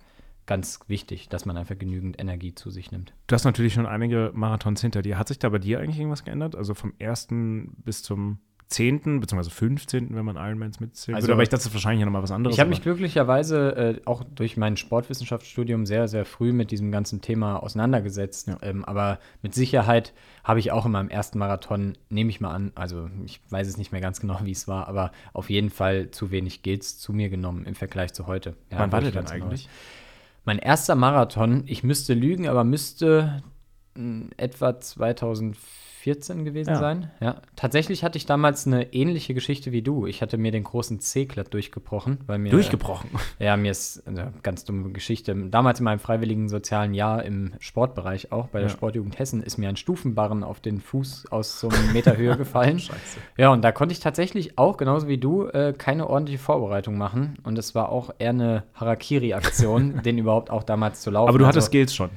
ganz wichtig, dass man einfach genügend Energie zu sich nimmt. Du hast natürlich schon einige Marathons hinter dir. Hat sich da bei dir eigentlich irgendwas geändert? Also vom ersten bis zum 10. bzw. 15., wenn man Ironmans mitzählt. Also, aber ich dachte, das ist wahrscheinlich noch mal was anderes. Ich habe mich glücklicherweise äh, auch durch mein Sportwissenschaftsstudium sehr, sehr früh mit diesem ganzen Thema auseinandergesetzt. Ja. Ähm, aber mit Sicherheit habe ich auch in meinem ersten Marathon, nehme ich mal an, also ich weiß es nicht mehr ganz genau, wie es war, aber auf jeden Fall zu wenig Gels zu mir genommen im Vergleich zu heute. Ja, Wann war der denn eigentlich? Mein erster Marathon, ich müsste lügen, aber müsste etwa 2004 14 gewesen ja. sein. Ja. Tatsächlich hatte ich damals eine ähnliche Geschichte wie du. Ich hatte mir den großen C-Klatt durchgebrochen. Weil mir, durchgebrochen? Äh, ja, mir ist eine ganz dumme Geschichte. Damals in meinem freiwilligen sozialen Jahr im Sportbereich auch, bei der ja. Sportjugend Hessen, ist mir ein Stufenbarren auf den Fuß aus so einem Meter Höhe gefallen. Scheiße. Ja, und da konnte ich tatsächlich auch, genauso wie du, äh, keine ordentliche Vorbereitung machen. Und es war auch eher eine Harakiri-Aktion, den überhaupt auch damals zu laufen. Aber du hattest also, Skills schon.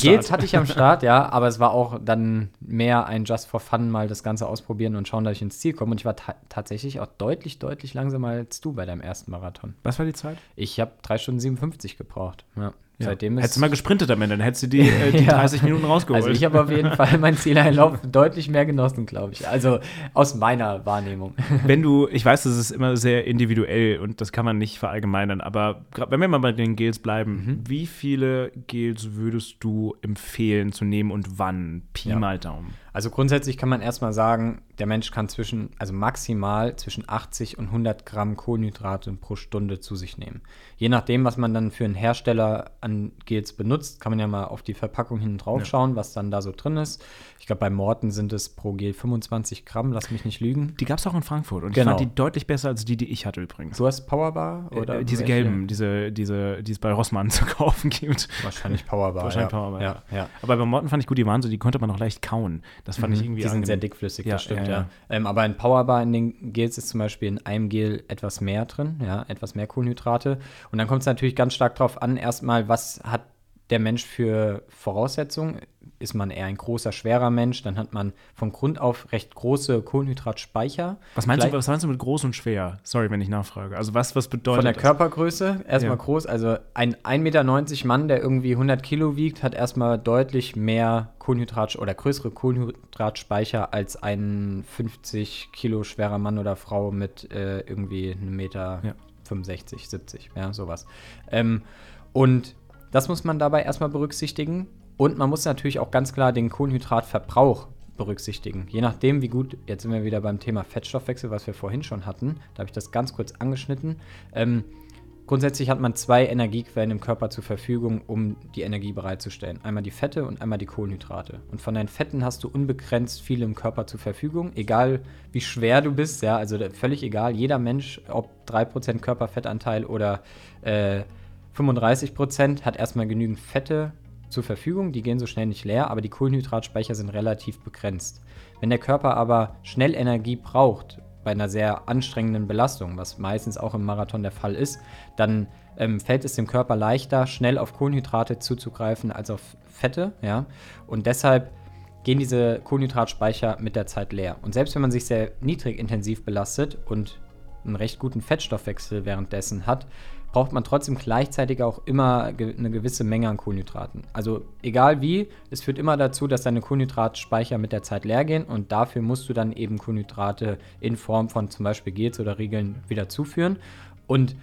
Gels hatte ich am Start, ja, aber es war auch dann mehr ein Just for Fun, mal das Ganze ausprobieren und schauen, dass ich ins Ziel komme. Und ich war ta tatsächlich auch deutlich, deutlich langsamer als du bei deinem ersten Marathon. Was war die Zeit? Ich habe 3 Stunden 57 gebraucht. Ja. Ja. Seitdem ist Hättest du mal gesprintet am Ende, dann hättest du die, äh, die ja. 30 Minuten rausgeholt. Also ich habe auf jeden Fall mein Zieleinlauf deutlich mehr genossen, glaube ich. Also aus meiner Wahrnehmung. Wenn du, ich weiß, das ist immer sehr individuell und das kann man nicht verallgemeinern, aber wenn wir mal bei den Gels bleiben, mhm. wie viele Gels würdest du empfehlen zu nehmen und wann? Pi ja. mal Daumen. Also grundsätzlich kann man erstmal sagen, der Mensch kann zwischen, also maximal zwischen 80 und 100 Gramm Kohlenhydrate pro Stunde zu sich nehmen. Je nachdem, was man dann für einen Hersteller an Gels benutzt, kann man ja mal auf die Verpackung hinten drauf schauen, ja. was dann da so drin ist. Ich glaube, bei Morten sind es pro Gel 25 Gramm, lass mich nicht lügen. Die gab es auch in Frankfurt und genau. ich fand die deutlich besser als die, die ich hatte übrigens. Du hast Powerbar oder? Äh, diese welche? gelben, diese, diese, die es bei Rossmann zu kaufen gibt. Wahrscheinlich Powerbar. Wahrscheinlich ja. Powerbar, ja. ja. Aber bei Morten fand ich gut, die waren so, die konnte man noch leicht kauen. Das fand mhm. ich irgendwie Die sind sehr dickflüssig, das stimmt, ja. Ähm, aber in Powerbar in den Gels ist zum Beispiel in einem Gel etwas mehr drin, ja, etwas mehr Kohlenhydrate. Und dann kommt es natürlich ganz stark darauf an, erstmal, was hat der Mensch für Voraussetzungen? Ist man eher ein großer, schwerer Mensch, dann hat man von Grund auf recht große Kohlenhydratspeicher. Was meinst, du, was meinst du mit groß und schwer? Sorry, wenn ich nachfrage. Also was, was bedeutet Von der das? Körpergröße erstmal ja. groß. Also ein 1,90 Meter Mann, der irgendwie 100 Kilo wiegt, hat erstmal deutlich mehr Kohlenhydrat oder größere Kohlenhydratspeicher als ein 50 Kilo schwerer Mann oder Frau mit äh, irgendwie einem Meter ja. 65, 70, ja, sowas. Ähm, Und das muss man dabei erstmal berücksichtigen. Und man muss natürlich auch ganz klar den Kohlenhydratverbrauch berücksichtigen. Je nachdem, wie gut, jetzt sind wir wieder beim Thema Fettstoffwechsel, was wir vorhin schon hatten, da habe ich das ganz kurz angeschnitten. Ähm, grundsätzlich hat man zwei Energiequellen im Körper zur Verfügung, um die Energie bereitzustellen. Einmal die Fette und einmal die Kohlenhydrate. Und von deinen Fetten hast du unbegrenzt viele im Körper zur Verfügung, egal wie schwer du bist, ja, also völlig egal. Jeder Mensch, ob 3% Körperfettanteil oder äh, 35%, hat erstmal genügend Fette zur Verfügung, die gehen so schnell nicht leer, aber die Kohlenhydratspeicher sind relativ begrenzt. Wenn der Körper aber schnell Energie braucht, bei einer sehr anstrengenden Belastung, was meistens auch im Marathon der Fall ist, dann ähm, fällt es dem Körper leichter, schnell auf Kohlenhydrate zuzugreifen als auf Fette, ja. Und deshalb gehen diese Kohlenhydratspeicher mit der Zeit leer. Und selbst wenn man sich sehr niedrig intensiv belastet und einen recht guten Fettstoffwechsel währenddessen hat, braucht man trotzdem gleichzeitig auch immer eine gewisse Menge an Kohlenhydraten. Also egal wie, es führt immer dazu, dass deine Kohlenhydratspeicher mit der Zeit leer gehen und dafür musst du dann eben Kohlenhydrate in Form von zum Beispiel Gels oder Riegeln wieder zuführen. Und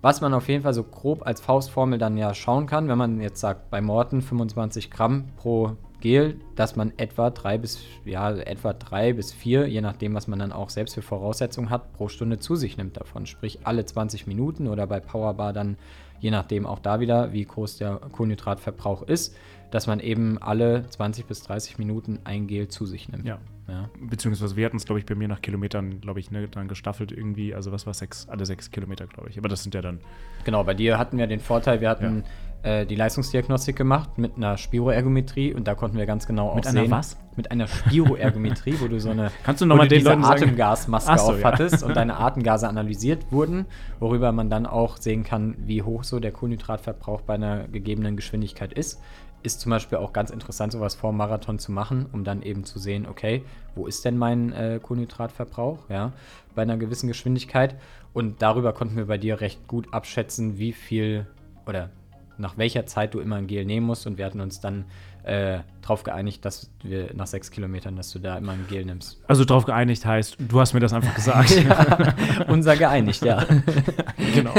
was man auf jeden Fall so grob als Faustformel dann ja schauen kann, wenn man jetzt sagt, bei Morten 25 Gramm pro Gel, dass man etwa drei bis, ja, etwa drei bis vier, je nachdem, was man dann auch selbst für Voraussetzungen hat, pro Stunde zu sich nimmt davon. Sprich alle 20 Minuten oder bei Powerbar dann, je nachdem auch da wieder, wie groß der Kohlenhydratverbrauch ist, dass man eben alle 20 bis 30 Minuten ein Gel zu sich nimmt. Ja. ja. Beziehungsweise wir hatten es, glaube ich, bei mir nach Kilometern, glaube ich, ne, dann gestaffelt irgendwie, also was war sechs, alle sechs Kilometer, glaube ich. Aber das sind ja dann. Genau, bei dir hatten wir den Vorteil, wir hatten ja äh, die Leistungsdiagnostik gemacht mit einer Spiroergometrie und da konnten wir ganz genau mit auch sehen. Mit einer was? Mit einer Spiroergometrie, wo du so eine Kannst du noch mal den Leuten Atemgasmaske so, aufhattest ja. und deine Atemgase analysiert wurden, worüber man dann auch sehen kann, wie hoch so der Kohlenhydratverbrauch bei einer gegebenen Geschwindigkeit ist. Ist zum Beispiel auch ganz interessant, sowas vor dem Marathon zu machen, um dann eben zu sehen, okay, wo ist denn mein äh, Kohlenhydratverbrauch, ja, bei einer gewissen Geschwindigkeit. Und darüber konnten wir bei dir recht gut abschätzen, wie viel oder nach welcher Zeit du immer ein Gel nehmen musst. Und wir hatten uns dann äh, darauf geeinigt, dass wir nach sechs Kilometern, dass du da immer ein Gel nimmst. Also darauf geeinigt heißt, du hast mir das einfach gesagt. ja, unser geeinigt, ja. genau.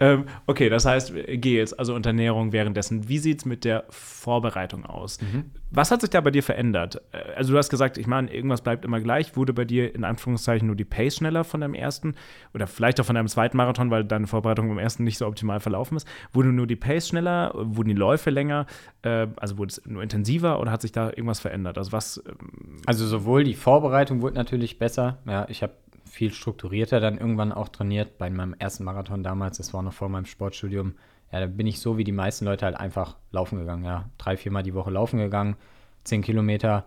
ähm, okay, das heißt Gels, also Unterernährung währenddessen. Wie sieht es mit der Vorbereitung aus? Mhm. Was hat sich da bei dir verändert? Äh, also du hast gesagt, ich meine, irgendwas bleibt immer gleich. Wurde bei dir in Anführungszeichen nur die Pace schneller von deinem ersten oder vielleicht auch von deinem zweiten Marathon, weil deine Vorbereitung beim ersten nicht so optimal verlaufen ist? Wurde nur die Pace schneller? Wurden die Läufe länger? Äh, also wurde es nur intensiver oder hat sich da irgendwas verändert? Also was? Ähm also sowohl die Vorbereitung wurde natürlich besser. Ja, ich habe viel strukturierter dann irgendwann auch trainiert bei meinem ersten Marathon damals. Das war noch vor meinem Sportstudium ja, da bin ich so wie die meisten Leute halt einfach laufen gegangen, ja. Drei, viermal die Woche laufen gegangen, zehn Kilometer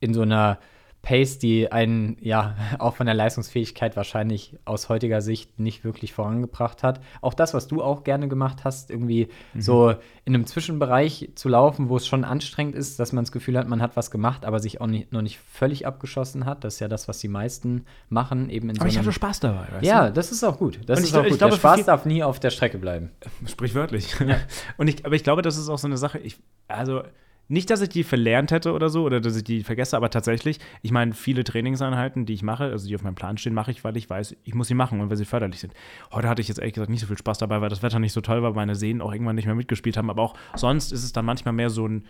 in so einer Pace, die einen ja auch von der Leistungsfähigkeit wahrscheinlich aus heutiger Sicht nicht wirklich vorangebracht hat. Auch das, was du auch gerne gemacht hast, irgendwie mhm. so in einem Zwischenbereich zu laufen, wo es schon anstrengend ist, dass man das Gefühl hat, man hat was gemacht, aber sich auch nicht, noch nicht völlig abgeschossen hat. Das ist ja das, was die meisten machen, eben in aber so ich hatte Spaß dabei. ja, du? das ist auch gut. Das Und ist auch gut. Glaube, der Spaß darf nie auf der Strecke bleiben. Sprichwörtlich. Ja. Und ich, aber ich glaube, das ist auch so eine Sache. Ich, also nicht, dass ich die verlernt hätte oder so oder dass ich die vergesse, aber tatsächlich, ich meine, viele Trainingseinheiten, die ich mache, also die auf meinem Plan stehen, mache ich, weil ich weiß, ich muss sie machen und weil sie förderlich sind. Heute hatte ich jetzt ehrlich gesagt nicht so viel Spaß dabei, weil das Wetter nicht so toll war, meine Sehnen auch irgendwann nicht mehr mitgespielt haben, aber auch sonst ist es dann manchmal mehr so ein,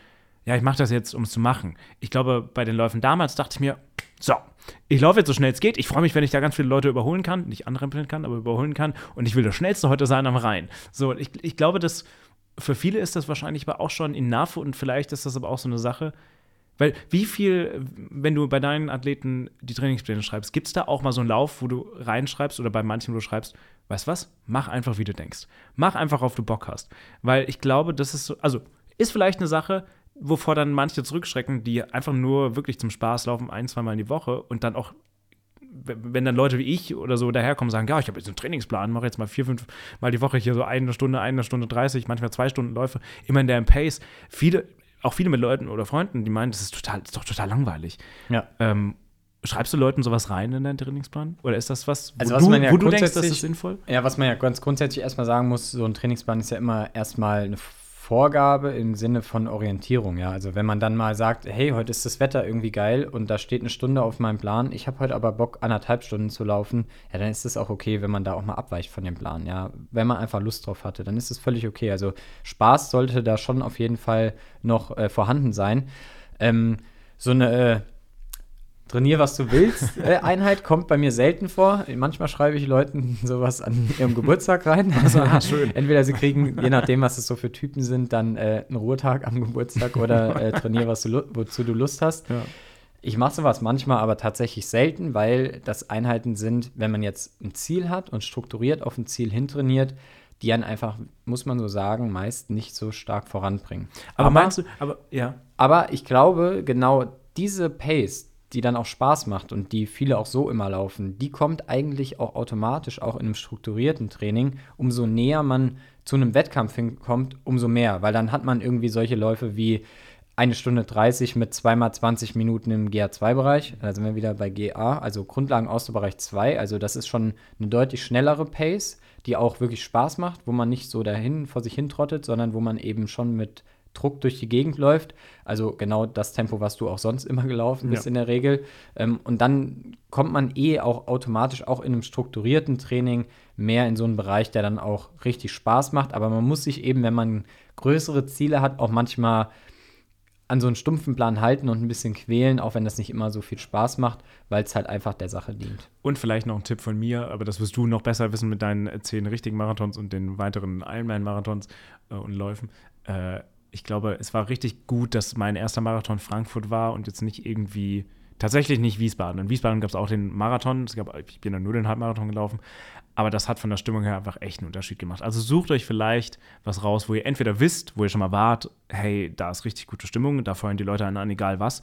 ja, ich mache das jetzt, um es zu machen. Ich glaube, bei den Läufen damals dachte ich mir, so, ich laufe jetzt so schnell es geht. Ich freue mich, wenn ich da ganz viele Leute überholen kann, nicht anrempeln kann, aber überholen kann und ich will das Schnellste heute sein am Rhein. So, ich, ich glaube, das für viele ist das wahrscheinlich aber auch schon enough und vielleicht ist das aber auch so eine Sache. Weil wie viel, wenn du bei deinen Athleten die Trainingspläne schreibst, gibt es da auch mal so einen Lauf, wo du reinschreibst oder bei manchen, wo du schreibst, weißt was, mach einfach, wie du denkst. Mach einfach, auf du Bock hast. Weil ich glaube, das ist so, also ist vielleicht eine Sache, wovor dann manche zurückschrecken, die einfach nur wirklich zum Spaß laufen, ein, zweimal in die Woche und dann auch wenn dann Leute wie ich oder so daherkommen und sagen, ja, ich habe jetzt einen Trainingsplan, mache jetzt mal vier, fünf Mal die Woche hier so eine Stunde, eine Stunde 30, manchmal zwei Stunden Läufe, immer in der Pace. Viele, auch viele mit Leuten oder Freunden, die meinen, das ist total, das ist doch total langweilig. Ja. Ähm, Schreibst du Leuten sowas rein in deinen Trainingsplan? Oder ist das was, wo, also was du, ja wo du denkst, das ist sinnvoll? Ja, was man ja ganz grundsätzlich erstmal sagen muss, so ein Trainingsplan ist ja immer erstmal eine Vorgabe im Sinne von Orientierung, ja. Also wenn man dann mal sagt, hey, heute ist das Wetter irgendwie geil und da steht eine Stunde auf meinem Plan, ich habe heute aber Bock, anderthalb Stunden zu laufen, ja, dann ist es auch okay, wenn man da auch mal abweicht von dem Plan, ja. Wenn man einfach Lust drauf hatte, dann ist es völlig okay. Also Spaß sollte da schon auf jeden Fall noch äh, vorhanden sein. Ähm, so eine äh, Trainier, was du willst. Äh, Einheit kommt bei mir selten vor. Manchmal schreibe ich Leuten sowas an ihrem Geburtstag rein. Also, ah, schön. Entweder sie kriegen, je nachdem, was es so für Typen sind, dann äh, einen Ruhetag am Geburtstag oder äh, trainier, was du, wozu du Lust hast. Ja. Ich mache sowas manchmal, aber tatsächlich selten, weil das Einheiten sind, wenn man jetzt ein Ziel hat und strukturiert auf ein Ziel hintrainiert, die einen einfach, muss man so sagen, meist nicht so stark voranbringen. Aber, aber meinst du, aber ja. Aber ich glaube, genau diese Pace, die dann auch Spaß macht und die viele auch so immer laufen, die kommt eigentlich auch automatisch auch in einem strukturierten Training. Umso näher man zu einem Wettkampf hinkommt, umso mehr, weil dann hat man irgendwie solche Läufe wie eine Stunde 30 mit zweimal 20 Minuten im GA2-Bereich. Da sind wir wieder bei GA, also Grundlagen-Ausdauerbereich 2. Also das ist schon eine deutlich schnellere Pace, die auch wirklich Spaß macht, wo man nicht so dahin vor sich hin trottet, sondern wo man eben schon mit Druck durch die Gegend läuft. Also genau das Tempo, was du auch sonst immer gelaufen bist ja. in der Regel. Ähm, und dann kommt man eh auch automatisch auch in einem strukturierten Training mehr in so einen Bereich, der dann auch richtig Spaß macht. Aber man muss sich eben, wenn man größere Ziele hat, auch manchmal an so einen stumpfen Plan halten und ein bisschen quälen, auch wenn das nicht immer so viel Spaß macht, weil es halt einfach der Sache dient. Und vielleicht noch ein Tipp von mir, aber das wirst du noch besser wissen mit deinen zehn richtigen Marathons und den weiteren Ironman-Marathons äh, und Läufen. Äh, ich glaube, es war richtig gut, dass mein erster Marathon Frankfurt war und jetzt nicht irgendwie, tatsächlich nicht Wiesbaden. In Wiesbaden gab es auch den Marathon, es gab, ich bin dann nur den Halbmarathon gelaufen, aber das hat von der Stimmung her einfach echt einen Unterschied gemacht. Also sucht euch vielleicht was raus, wo ihr entweder wisst, wo ihr schon mal wart, hey, da ist richtig gute Stimmung, da feuern die Leute an, egal was,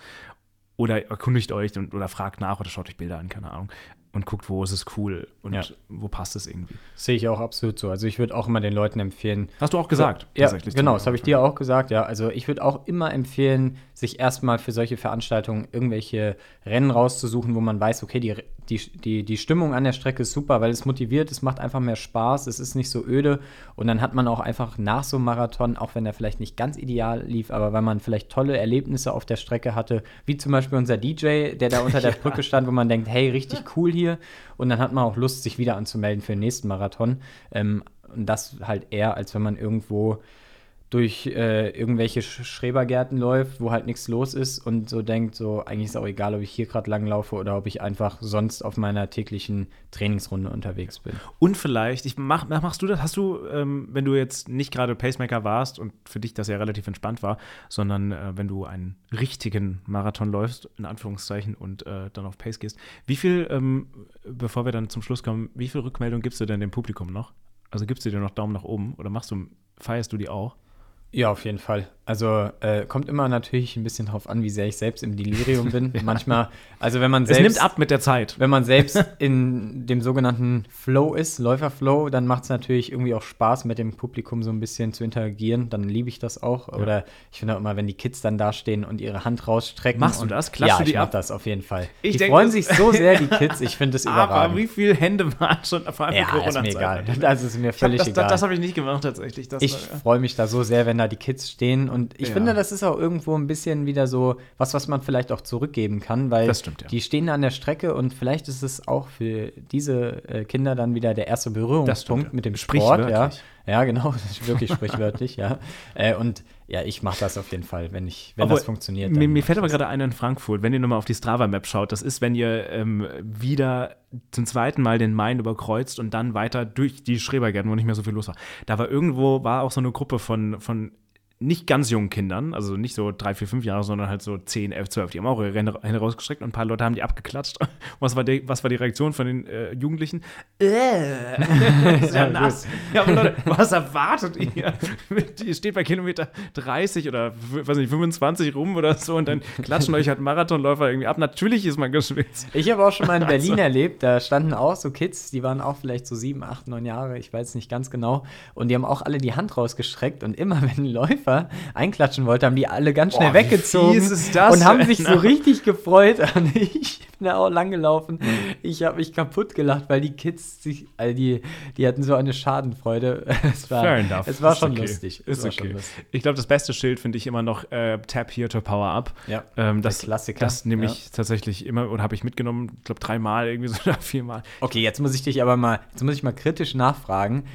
oder erkundigt euch und, oder fragt nach oder schaut euch Bilder an, keine Ahnung und guckt, wo ist es cool und ja. wo passt es irgendwie. Sehe ich auch absolut so. Also ich würde auch immer den Leuten empfehlen. Hast du auch gesagt? Ja, genau, das habe ich dir auch gesagt. Ja, also ich würde auch immer empfehlen, sich erstmal für solche Veranstaltungen irgendwelche Rennen rauszusuchen, wo man weiß, okay, die, die, die, die Stimmung an der Strecke ist super, weil es motiviert, es macht einfach mehr Spaß, es ist nicht so öde. Und dann hat man auch einfach nach so einem Marathon, auch wenn er vielleicht nicht ganz ideal lief, aber weil man vielleicht tolle Erlebnisse auf der Strecke hatte, wie zum Beispiel unser DJ, der da unter der Brücke stand, wo man denkt, hey, richtig cool hier. Und dann hat man auch Lust, sich wieder anzumelden für den nächsten Marathon. Ähm, und das halt eher, als wenn man irgendwo durch äh, irgendwelche Schrebergärten läuft, wo halt nichts los ist und so denkt, so eigentlich ist auch egal, ob ich hier gerade langlaufe oder ob ich einfach sonst auf meiner täglichen Trainingsrunde unterwegs bin. Und vielleicht, ich mach, machst du das, hast du, ähm, wenn du jetzt nicht gerade Pacemaker warst und für dich das ja relativ entspannt war, sondern äh, wenn du einen richtigen Marathon läufst, in Anführungszeichen, und äh, dann auf Pace gehst, wie viel, ähm, bevor wir dann zum Schluss kommen, wie viel Rückmeldung gibst du denn dem Publikum noch? Also gibst du dir noch Daumen nach oben oder machst du, feierst du die auch? Ja, auf jeden Fall. Also äh, kommt immer natürlich ein bisschen drauf an, wie sehr ich selbst im Delirium bin. ja. Manchmal, also wenn man selbst. Es nimmt ab mit der Zeit. Wenn man selbst in dem sogenannten Flow ist, Läuferflow, dann macht es natürlich irgendwie auch Spaß, mit dem Publikum so ein bisschen zu interagieren. Dann liebe ich das auch. Ja. Oder ich finde auch immer, wenn die Kids dann da stehen und ihre Hand rausstrecken. Machst du das? Klatschst ja, du die ich mach das auf jeden Fall. Ich die denk, freuen sich so sehr, die Kids. Ich finde das überragend. Aber wie viele Hände waren schon vor allem Ja, ist mir egal. Das ist mir völlig das, egal. Das, das habe ich nicht gemacht tatsächlich. Das ich freue mich da so sehr, wenn da die Kids stehen und ich ja. finde, das ist auch irgendwo ein bisschen wieder so was, was man vielleicht auch zurückgeben kann, weil stimmt, ja. die stehen an der Strecke und vielleicht ist es auch für diese äh, Kinder dann wieder der erste Berührungspunkt mit dem Sport. Ja. ja, genau, wirklich sprichwörtlich, ja. Äh, und ja, ich mache das auf jeden Fall, wenn, ich, wenn aber das funktioniert. Mir, mir fällt aber gerade ein in Frankfurt, wenn ihr nochmal auf die Strava-Map schaut, das ist, wenn ihr ähm, wieder zum zweiten Mal den Main überkreuzt und dann weiter durch die Schrebergärten, wo nicht mehr so viel los war. Da war irgendwo, war auch so eine Gruppe von, von nicht ganz jungen Kindern, also nicht so drei, vier, fünf Jahre, sondern halt so zehn, elf, zwölf. Die haben auch ihre Hände rausgestreckt und ein paar Leute haben die abgeklatscht. Was war die, was war die Reaktion von den äh, Jugendlichen? Äh, sehr nass. Ja, aber Leute, was erwartet ihr? ihr steht bei Kilometer 30 oder weiß nicht, 25 rum oder so und dann klatschen euch halt Marathonläufer irgendwie ab. Natürlich ist man geschwitzt. Ich habe auch schon mal in Berlin also. erlebt, da standen auch so Kids, die waren auch vielleicht so sieben, acht, neun Jahre, ich weiß nicht ganz genau. Und die haben auch alle die Hand rausgestreckt und immer wenn ein Läufer Läufer einklatschen wollte, haben die alle ganz schnell Boah, wie weggezogen fies ist das und haben sich so richtig gefreut. Und ich bin da auch lang gelaufen. Ich habe mich kaputt gelacht, weil die Kids sich, also die, die hatten so eine Schadenfreude. Es war, Fair enough. Es war Ist schon okay. lustig. Es Ist okay. lustig. Ich glaube, das beste Schild finde ich immer noch äh, Tap here to power up. Ja, Ähm, der das, Klassiker. Das nehme Ja. ich tatsächlich immer oder habe ich mitgenommen, ich glaube dreimal irgendwie so oder viermal. Okay, jetzt muss ich dich aber mal, jetzt muss ich mal kritisch nachfragen.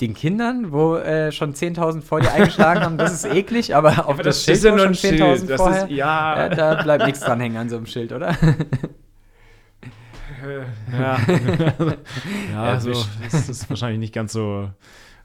Den Kindern, wo äh, schon 10.000 vor dir eingeschlagen haben, das ist eklig, aber auf Aber das, das Schild schon ein Schild. 10.000 Das vorher, ist- ja. äh, da bleibt nichts dran hängen an so einem Schild, oder? Ja, ja, Ja, so, wisch. das ist wahrscheinlich nicht ganz so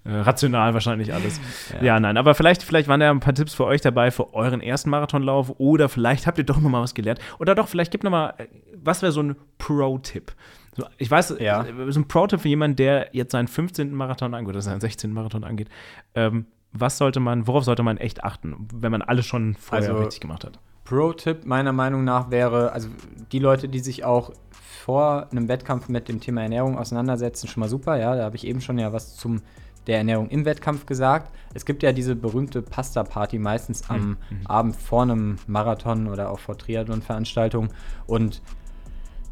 äh, rational wahrscheinlich alles. Ja. Ja. nein, aber vielleicht, vielleicht waren da ein paar Tipps für euch dabei für euren ersten Marathonlauf oder vielleicht habt ihr doch noch mal was gelernt oder doch, vielleicht gibt noch mal, äh, was wäre so ein Pro-Tipp? So, ich weiß, Ja. äh, so ein Pro-Tipp für jemanden, der jetzt seinen 15. Marathon angeht oder seinen 16. Marathon angeht. Ähm, was sollte man, worauf sollte man echt achten, wenn man alles schon vorher Also- richtig gemacht hat? Pro-Tipp meiner Meinung nach wäre, also die Leute, die sich auch vor einem Wettkampf mit dem Thema Ernährung auseinandersetzen, schon mal super, ja, da habe ich eben schon ja was zum der Ernährung im Wettkampf gesagt. Es gibt ja diese berühmte Pasta-Party meistens am Abend vor einem Marathon oder auch vor Triathlon-Veranstaltungen und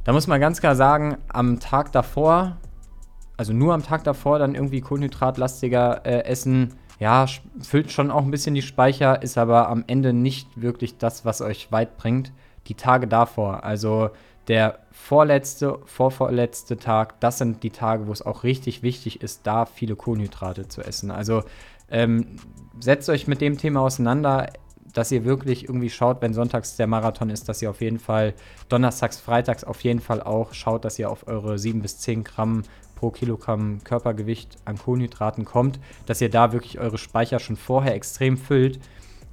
da muss man ganz klar sagen, am Tag davor, also nur am Tag davor dann irgendwie kohlenhydratlastiger äh, essen, ja, füllt schon auch ein bisschen die Speicher, ist aber am Ende nicht wirklich das, was euch weit bringt. Die Tage davor, also der vorletzte, vorvorletzte Tag, das sind die Tage, wo es auch richtig wichtig ist, da viele Kohlenhydrate zu essen. Also ähm, setzt euch mit dem Thema auseinander, dass ihr wirklich irgendwie schaut, wenn sonntags der Marathon ist, dass ihr auf jeden Fall donnerstags, freitags auf jeden Fall auch schaut, dass ihr auf eure 7 bis 10 Gramm pro Kilogramm Körpergewicht an Kohlenhydraten kommt, dass ihr da wirklich eure Speicher schon vorher extrem füllt,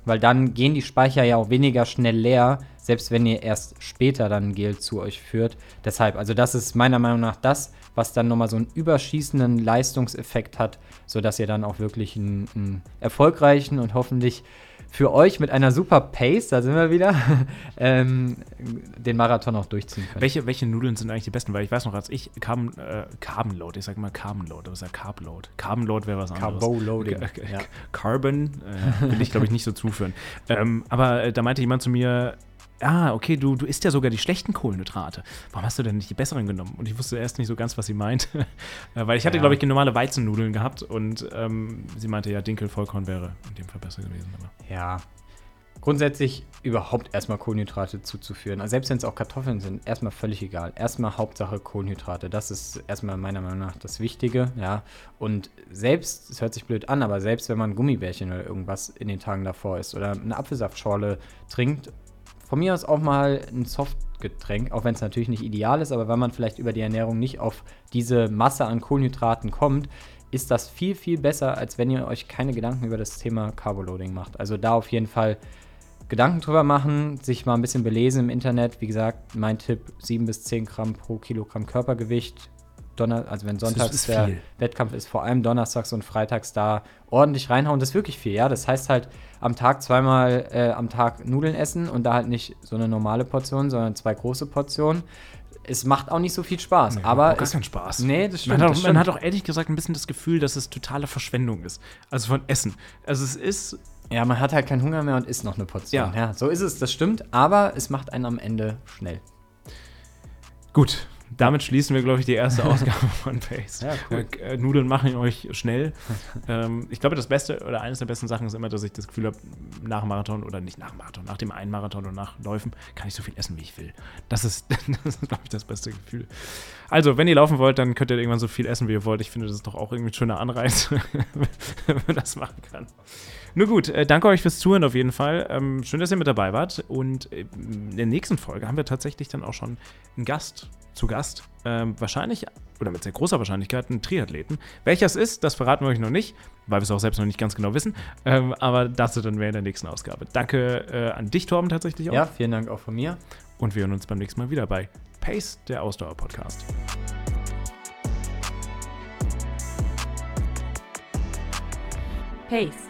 weil dann gehen die Speicher ja auch weniger schnell leer, selbst wenn ihr erst später dann Gel zu euch führt. Deshalb, also das ist meiner Meinung nach das, was dann nochmal so einen überschießenden Leistungseffekt hat, sodass ihr dann auch wirklich einen, einen erfolgreichen und hoffentlich für euch mit einer super Pace, da sind wir wieder, ähm, den Marathon auch durchziehen könnt. Welche, welche Nudeln sind eigentlich die besten? Weil ich weiß noch, als ich Carbon, äh, Carbon Load, ich sag mal Carbon Load, das ist ja Carb Load. Carbon Load wäre was anderes. Carbo-Loading, K- k- ja. Carbon äh, will ich, glaube ich, nicht so zuführen. ähm, aber äh, da meinte jemand zu mir, ah, okay, du, du isst ja sogar die schlechten Kohlenhydrate. Warum hast du denn nicht die besseren genommen? Und ich wusste erst nicht so ganz, was sie meint. Äh, Weil ich hatte, Ja. glaube ich, normale Weizennudeln gehabt und ähm, sie meinte, ja, Dinkel, Vollkorn wäre in dem Fall besser gewesen. Aber. Ja. Grundsätzlich überhaupt erstmal Kohlenhydrate zuzuführen. Also selbst wenn es auch Kartoffeln sind, erstmal völlig egal. Erstmal Hauptsache Kohlenhydrate. Das ist erstmal meiner Meinung nach das Wichtige, ja. Und selbst, es hört sich blöd an, aber selbst wenn man Gummibärchen oder irgendwas in den Tagen davor isst oder eine Apfelsaftschorle trinkt, von mir aus auch mal ein Softgetränk, auch wenn es natürlich nicht ideal ist, aber wenn man vielleicht über die Ernährung nicht auf diese Masse an Kohlenhydraten kommt, ist das viel, viel besser, als wenn ihr euch keine Gedanken über das Thema Carboloading macht. Also da auf jeden Fall Gedanken drüber machen, sich mal ein bisschen belesen im Internet. Wie gesagt, mein Tipp: 7 bis 10 Gramm pro Kilogramm Körpergewicht. Donner also wenn sonntags der viel. Wettkampf ist, vor allem donnerstags und freitags da ordentlich reinhauen. Das ist wirklich viel, ja. Das heißt halt am Tag zweimal äh, am Tag Nudeln essen und da halt nicht so eine normale Portion, sondern zwei große Portionen. Es macht auch nicht so viel Spaß, Nee, aber gar es, keinen Spaß. Nee, das stimmt. Man hat, das auch, man stimmt. hat auch ehrlich gesagt ein bisschen das Gefühl, dass es totale Verschwendung ist. Also von Essen. Also es ist Ja, man hat halt keinen Hunger mehr und isst noch eine Portion. Ja. Ja. so ist es, das stimmt. Aber es macht einen am Ende schnell. gut. Damit schließen wir, glaube ich, die erste Ausgabe von Pace. Ja, cool. Äh, Nudeln machen euch schnell. ähm, ich glaube, das Beste oder eines der besten Sachen ist immer, dass ich das Gefühl habe, nach Marathon oder nicht nach Marathon, nach dem einen Marathon oder nach Läufen kann ich so viel essen, wie ich will. Das ist, das ist glaube ich, das beste Gefühl. Also, wenn ihr laufen wollt, dann könnt ihr irgendwann so viel essen, wie ihr wollt. Ich finde, das ist doch auch irgendwie ein schöner Anreiz, wenn man das machen kann. Nur gut, äh, danke euch fürs Zuhören auf jeden Fall. Ähm, schön, dass ihr mit dabei wart. Und äh, in der nächsten Folge haben wir tatsächlich dann auch schon einen Gast zu Gast. Ähm, wahrscheinlich, oder mit sehr großer Wahrscheinlichkeit, einen Triathleten. Welcher es ist, das verraten wir euch noch nicht, weil wir es auch selbst noch nicht ganz genau wissen. Ähm, aber dazu dann mehr in der nächsten Ausgabe. Danke äh, an dich, Torben, tatsächlich auch. Ja, vielen Dank auch von mir. Und wir hören uns beim nächsten Mal wieder bei Pace, der Ausdauer-Podcast. Pace,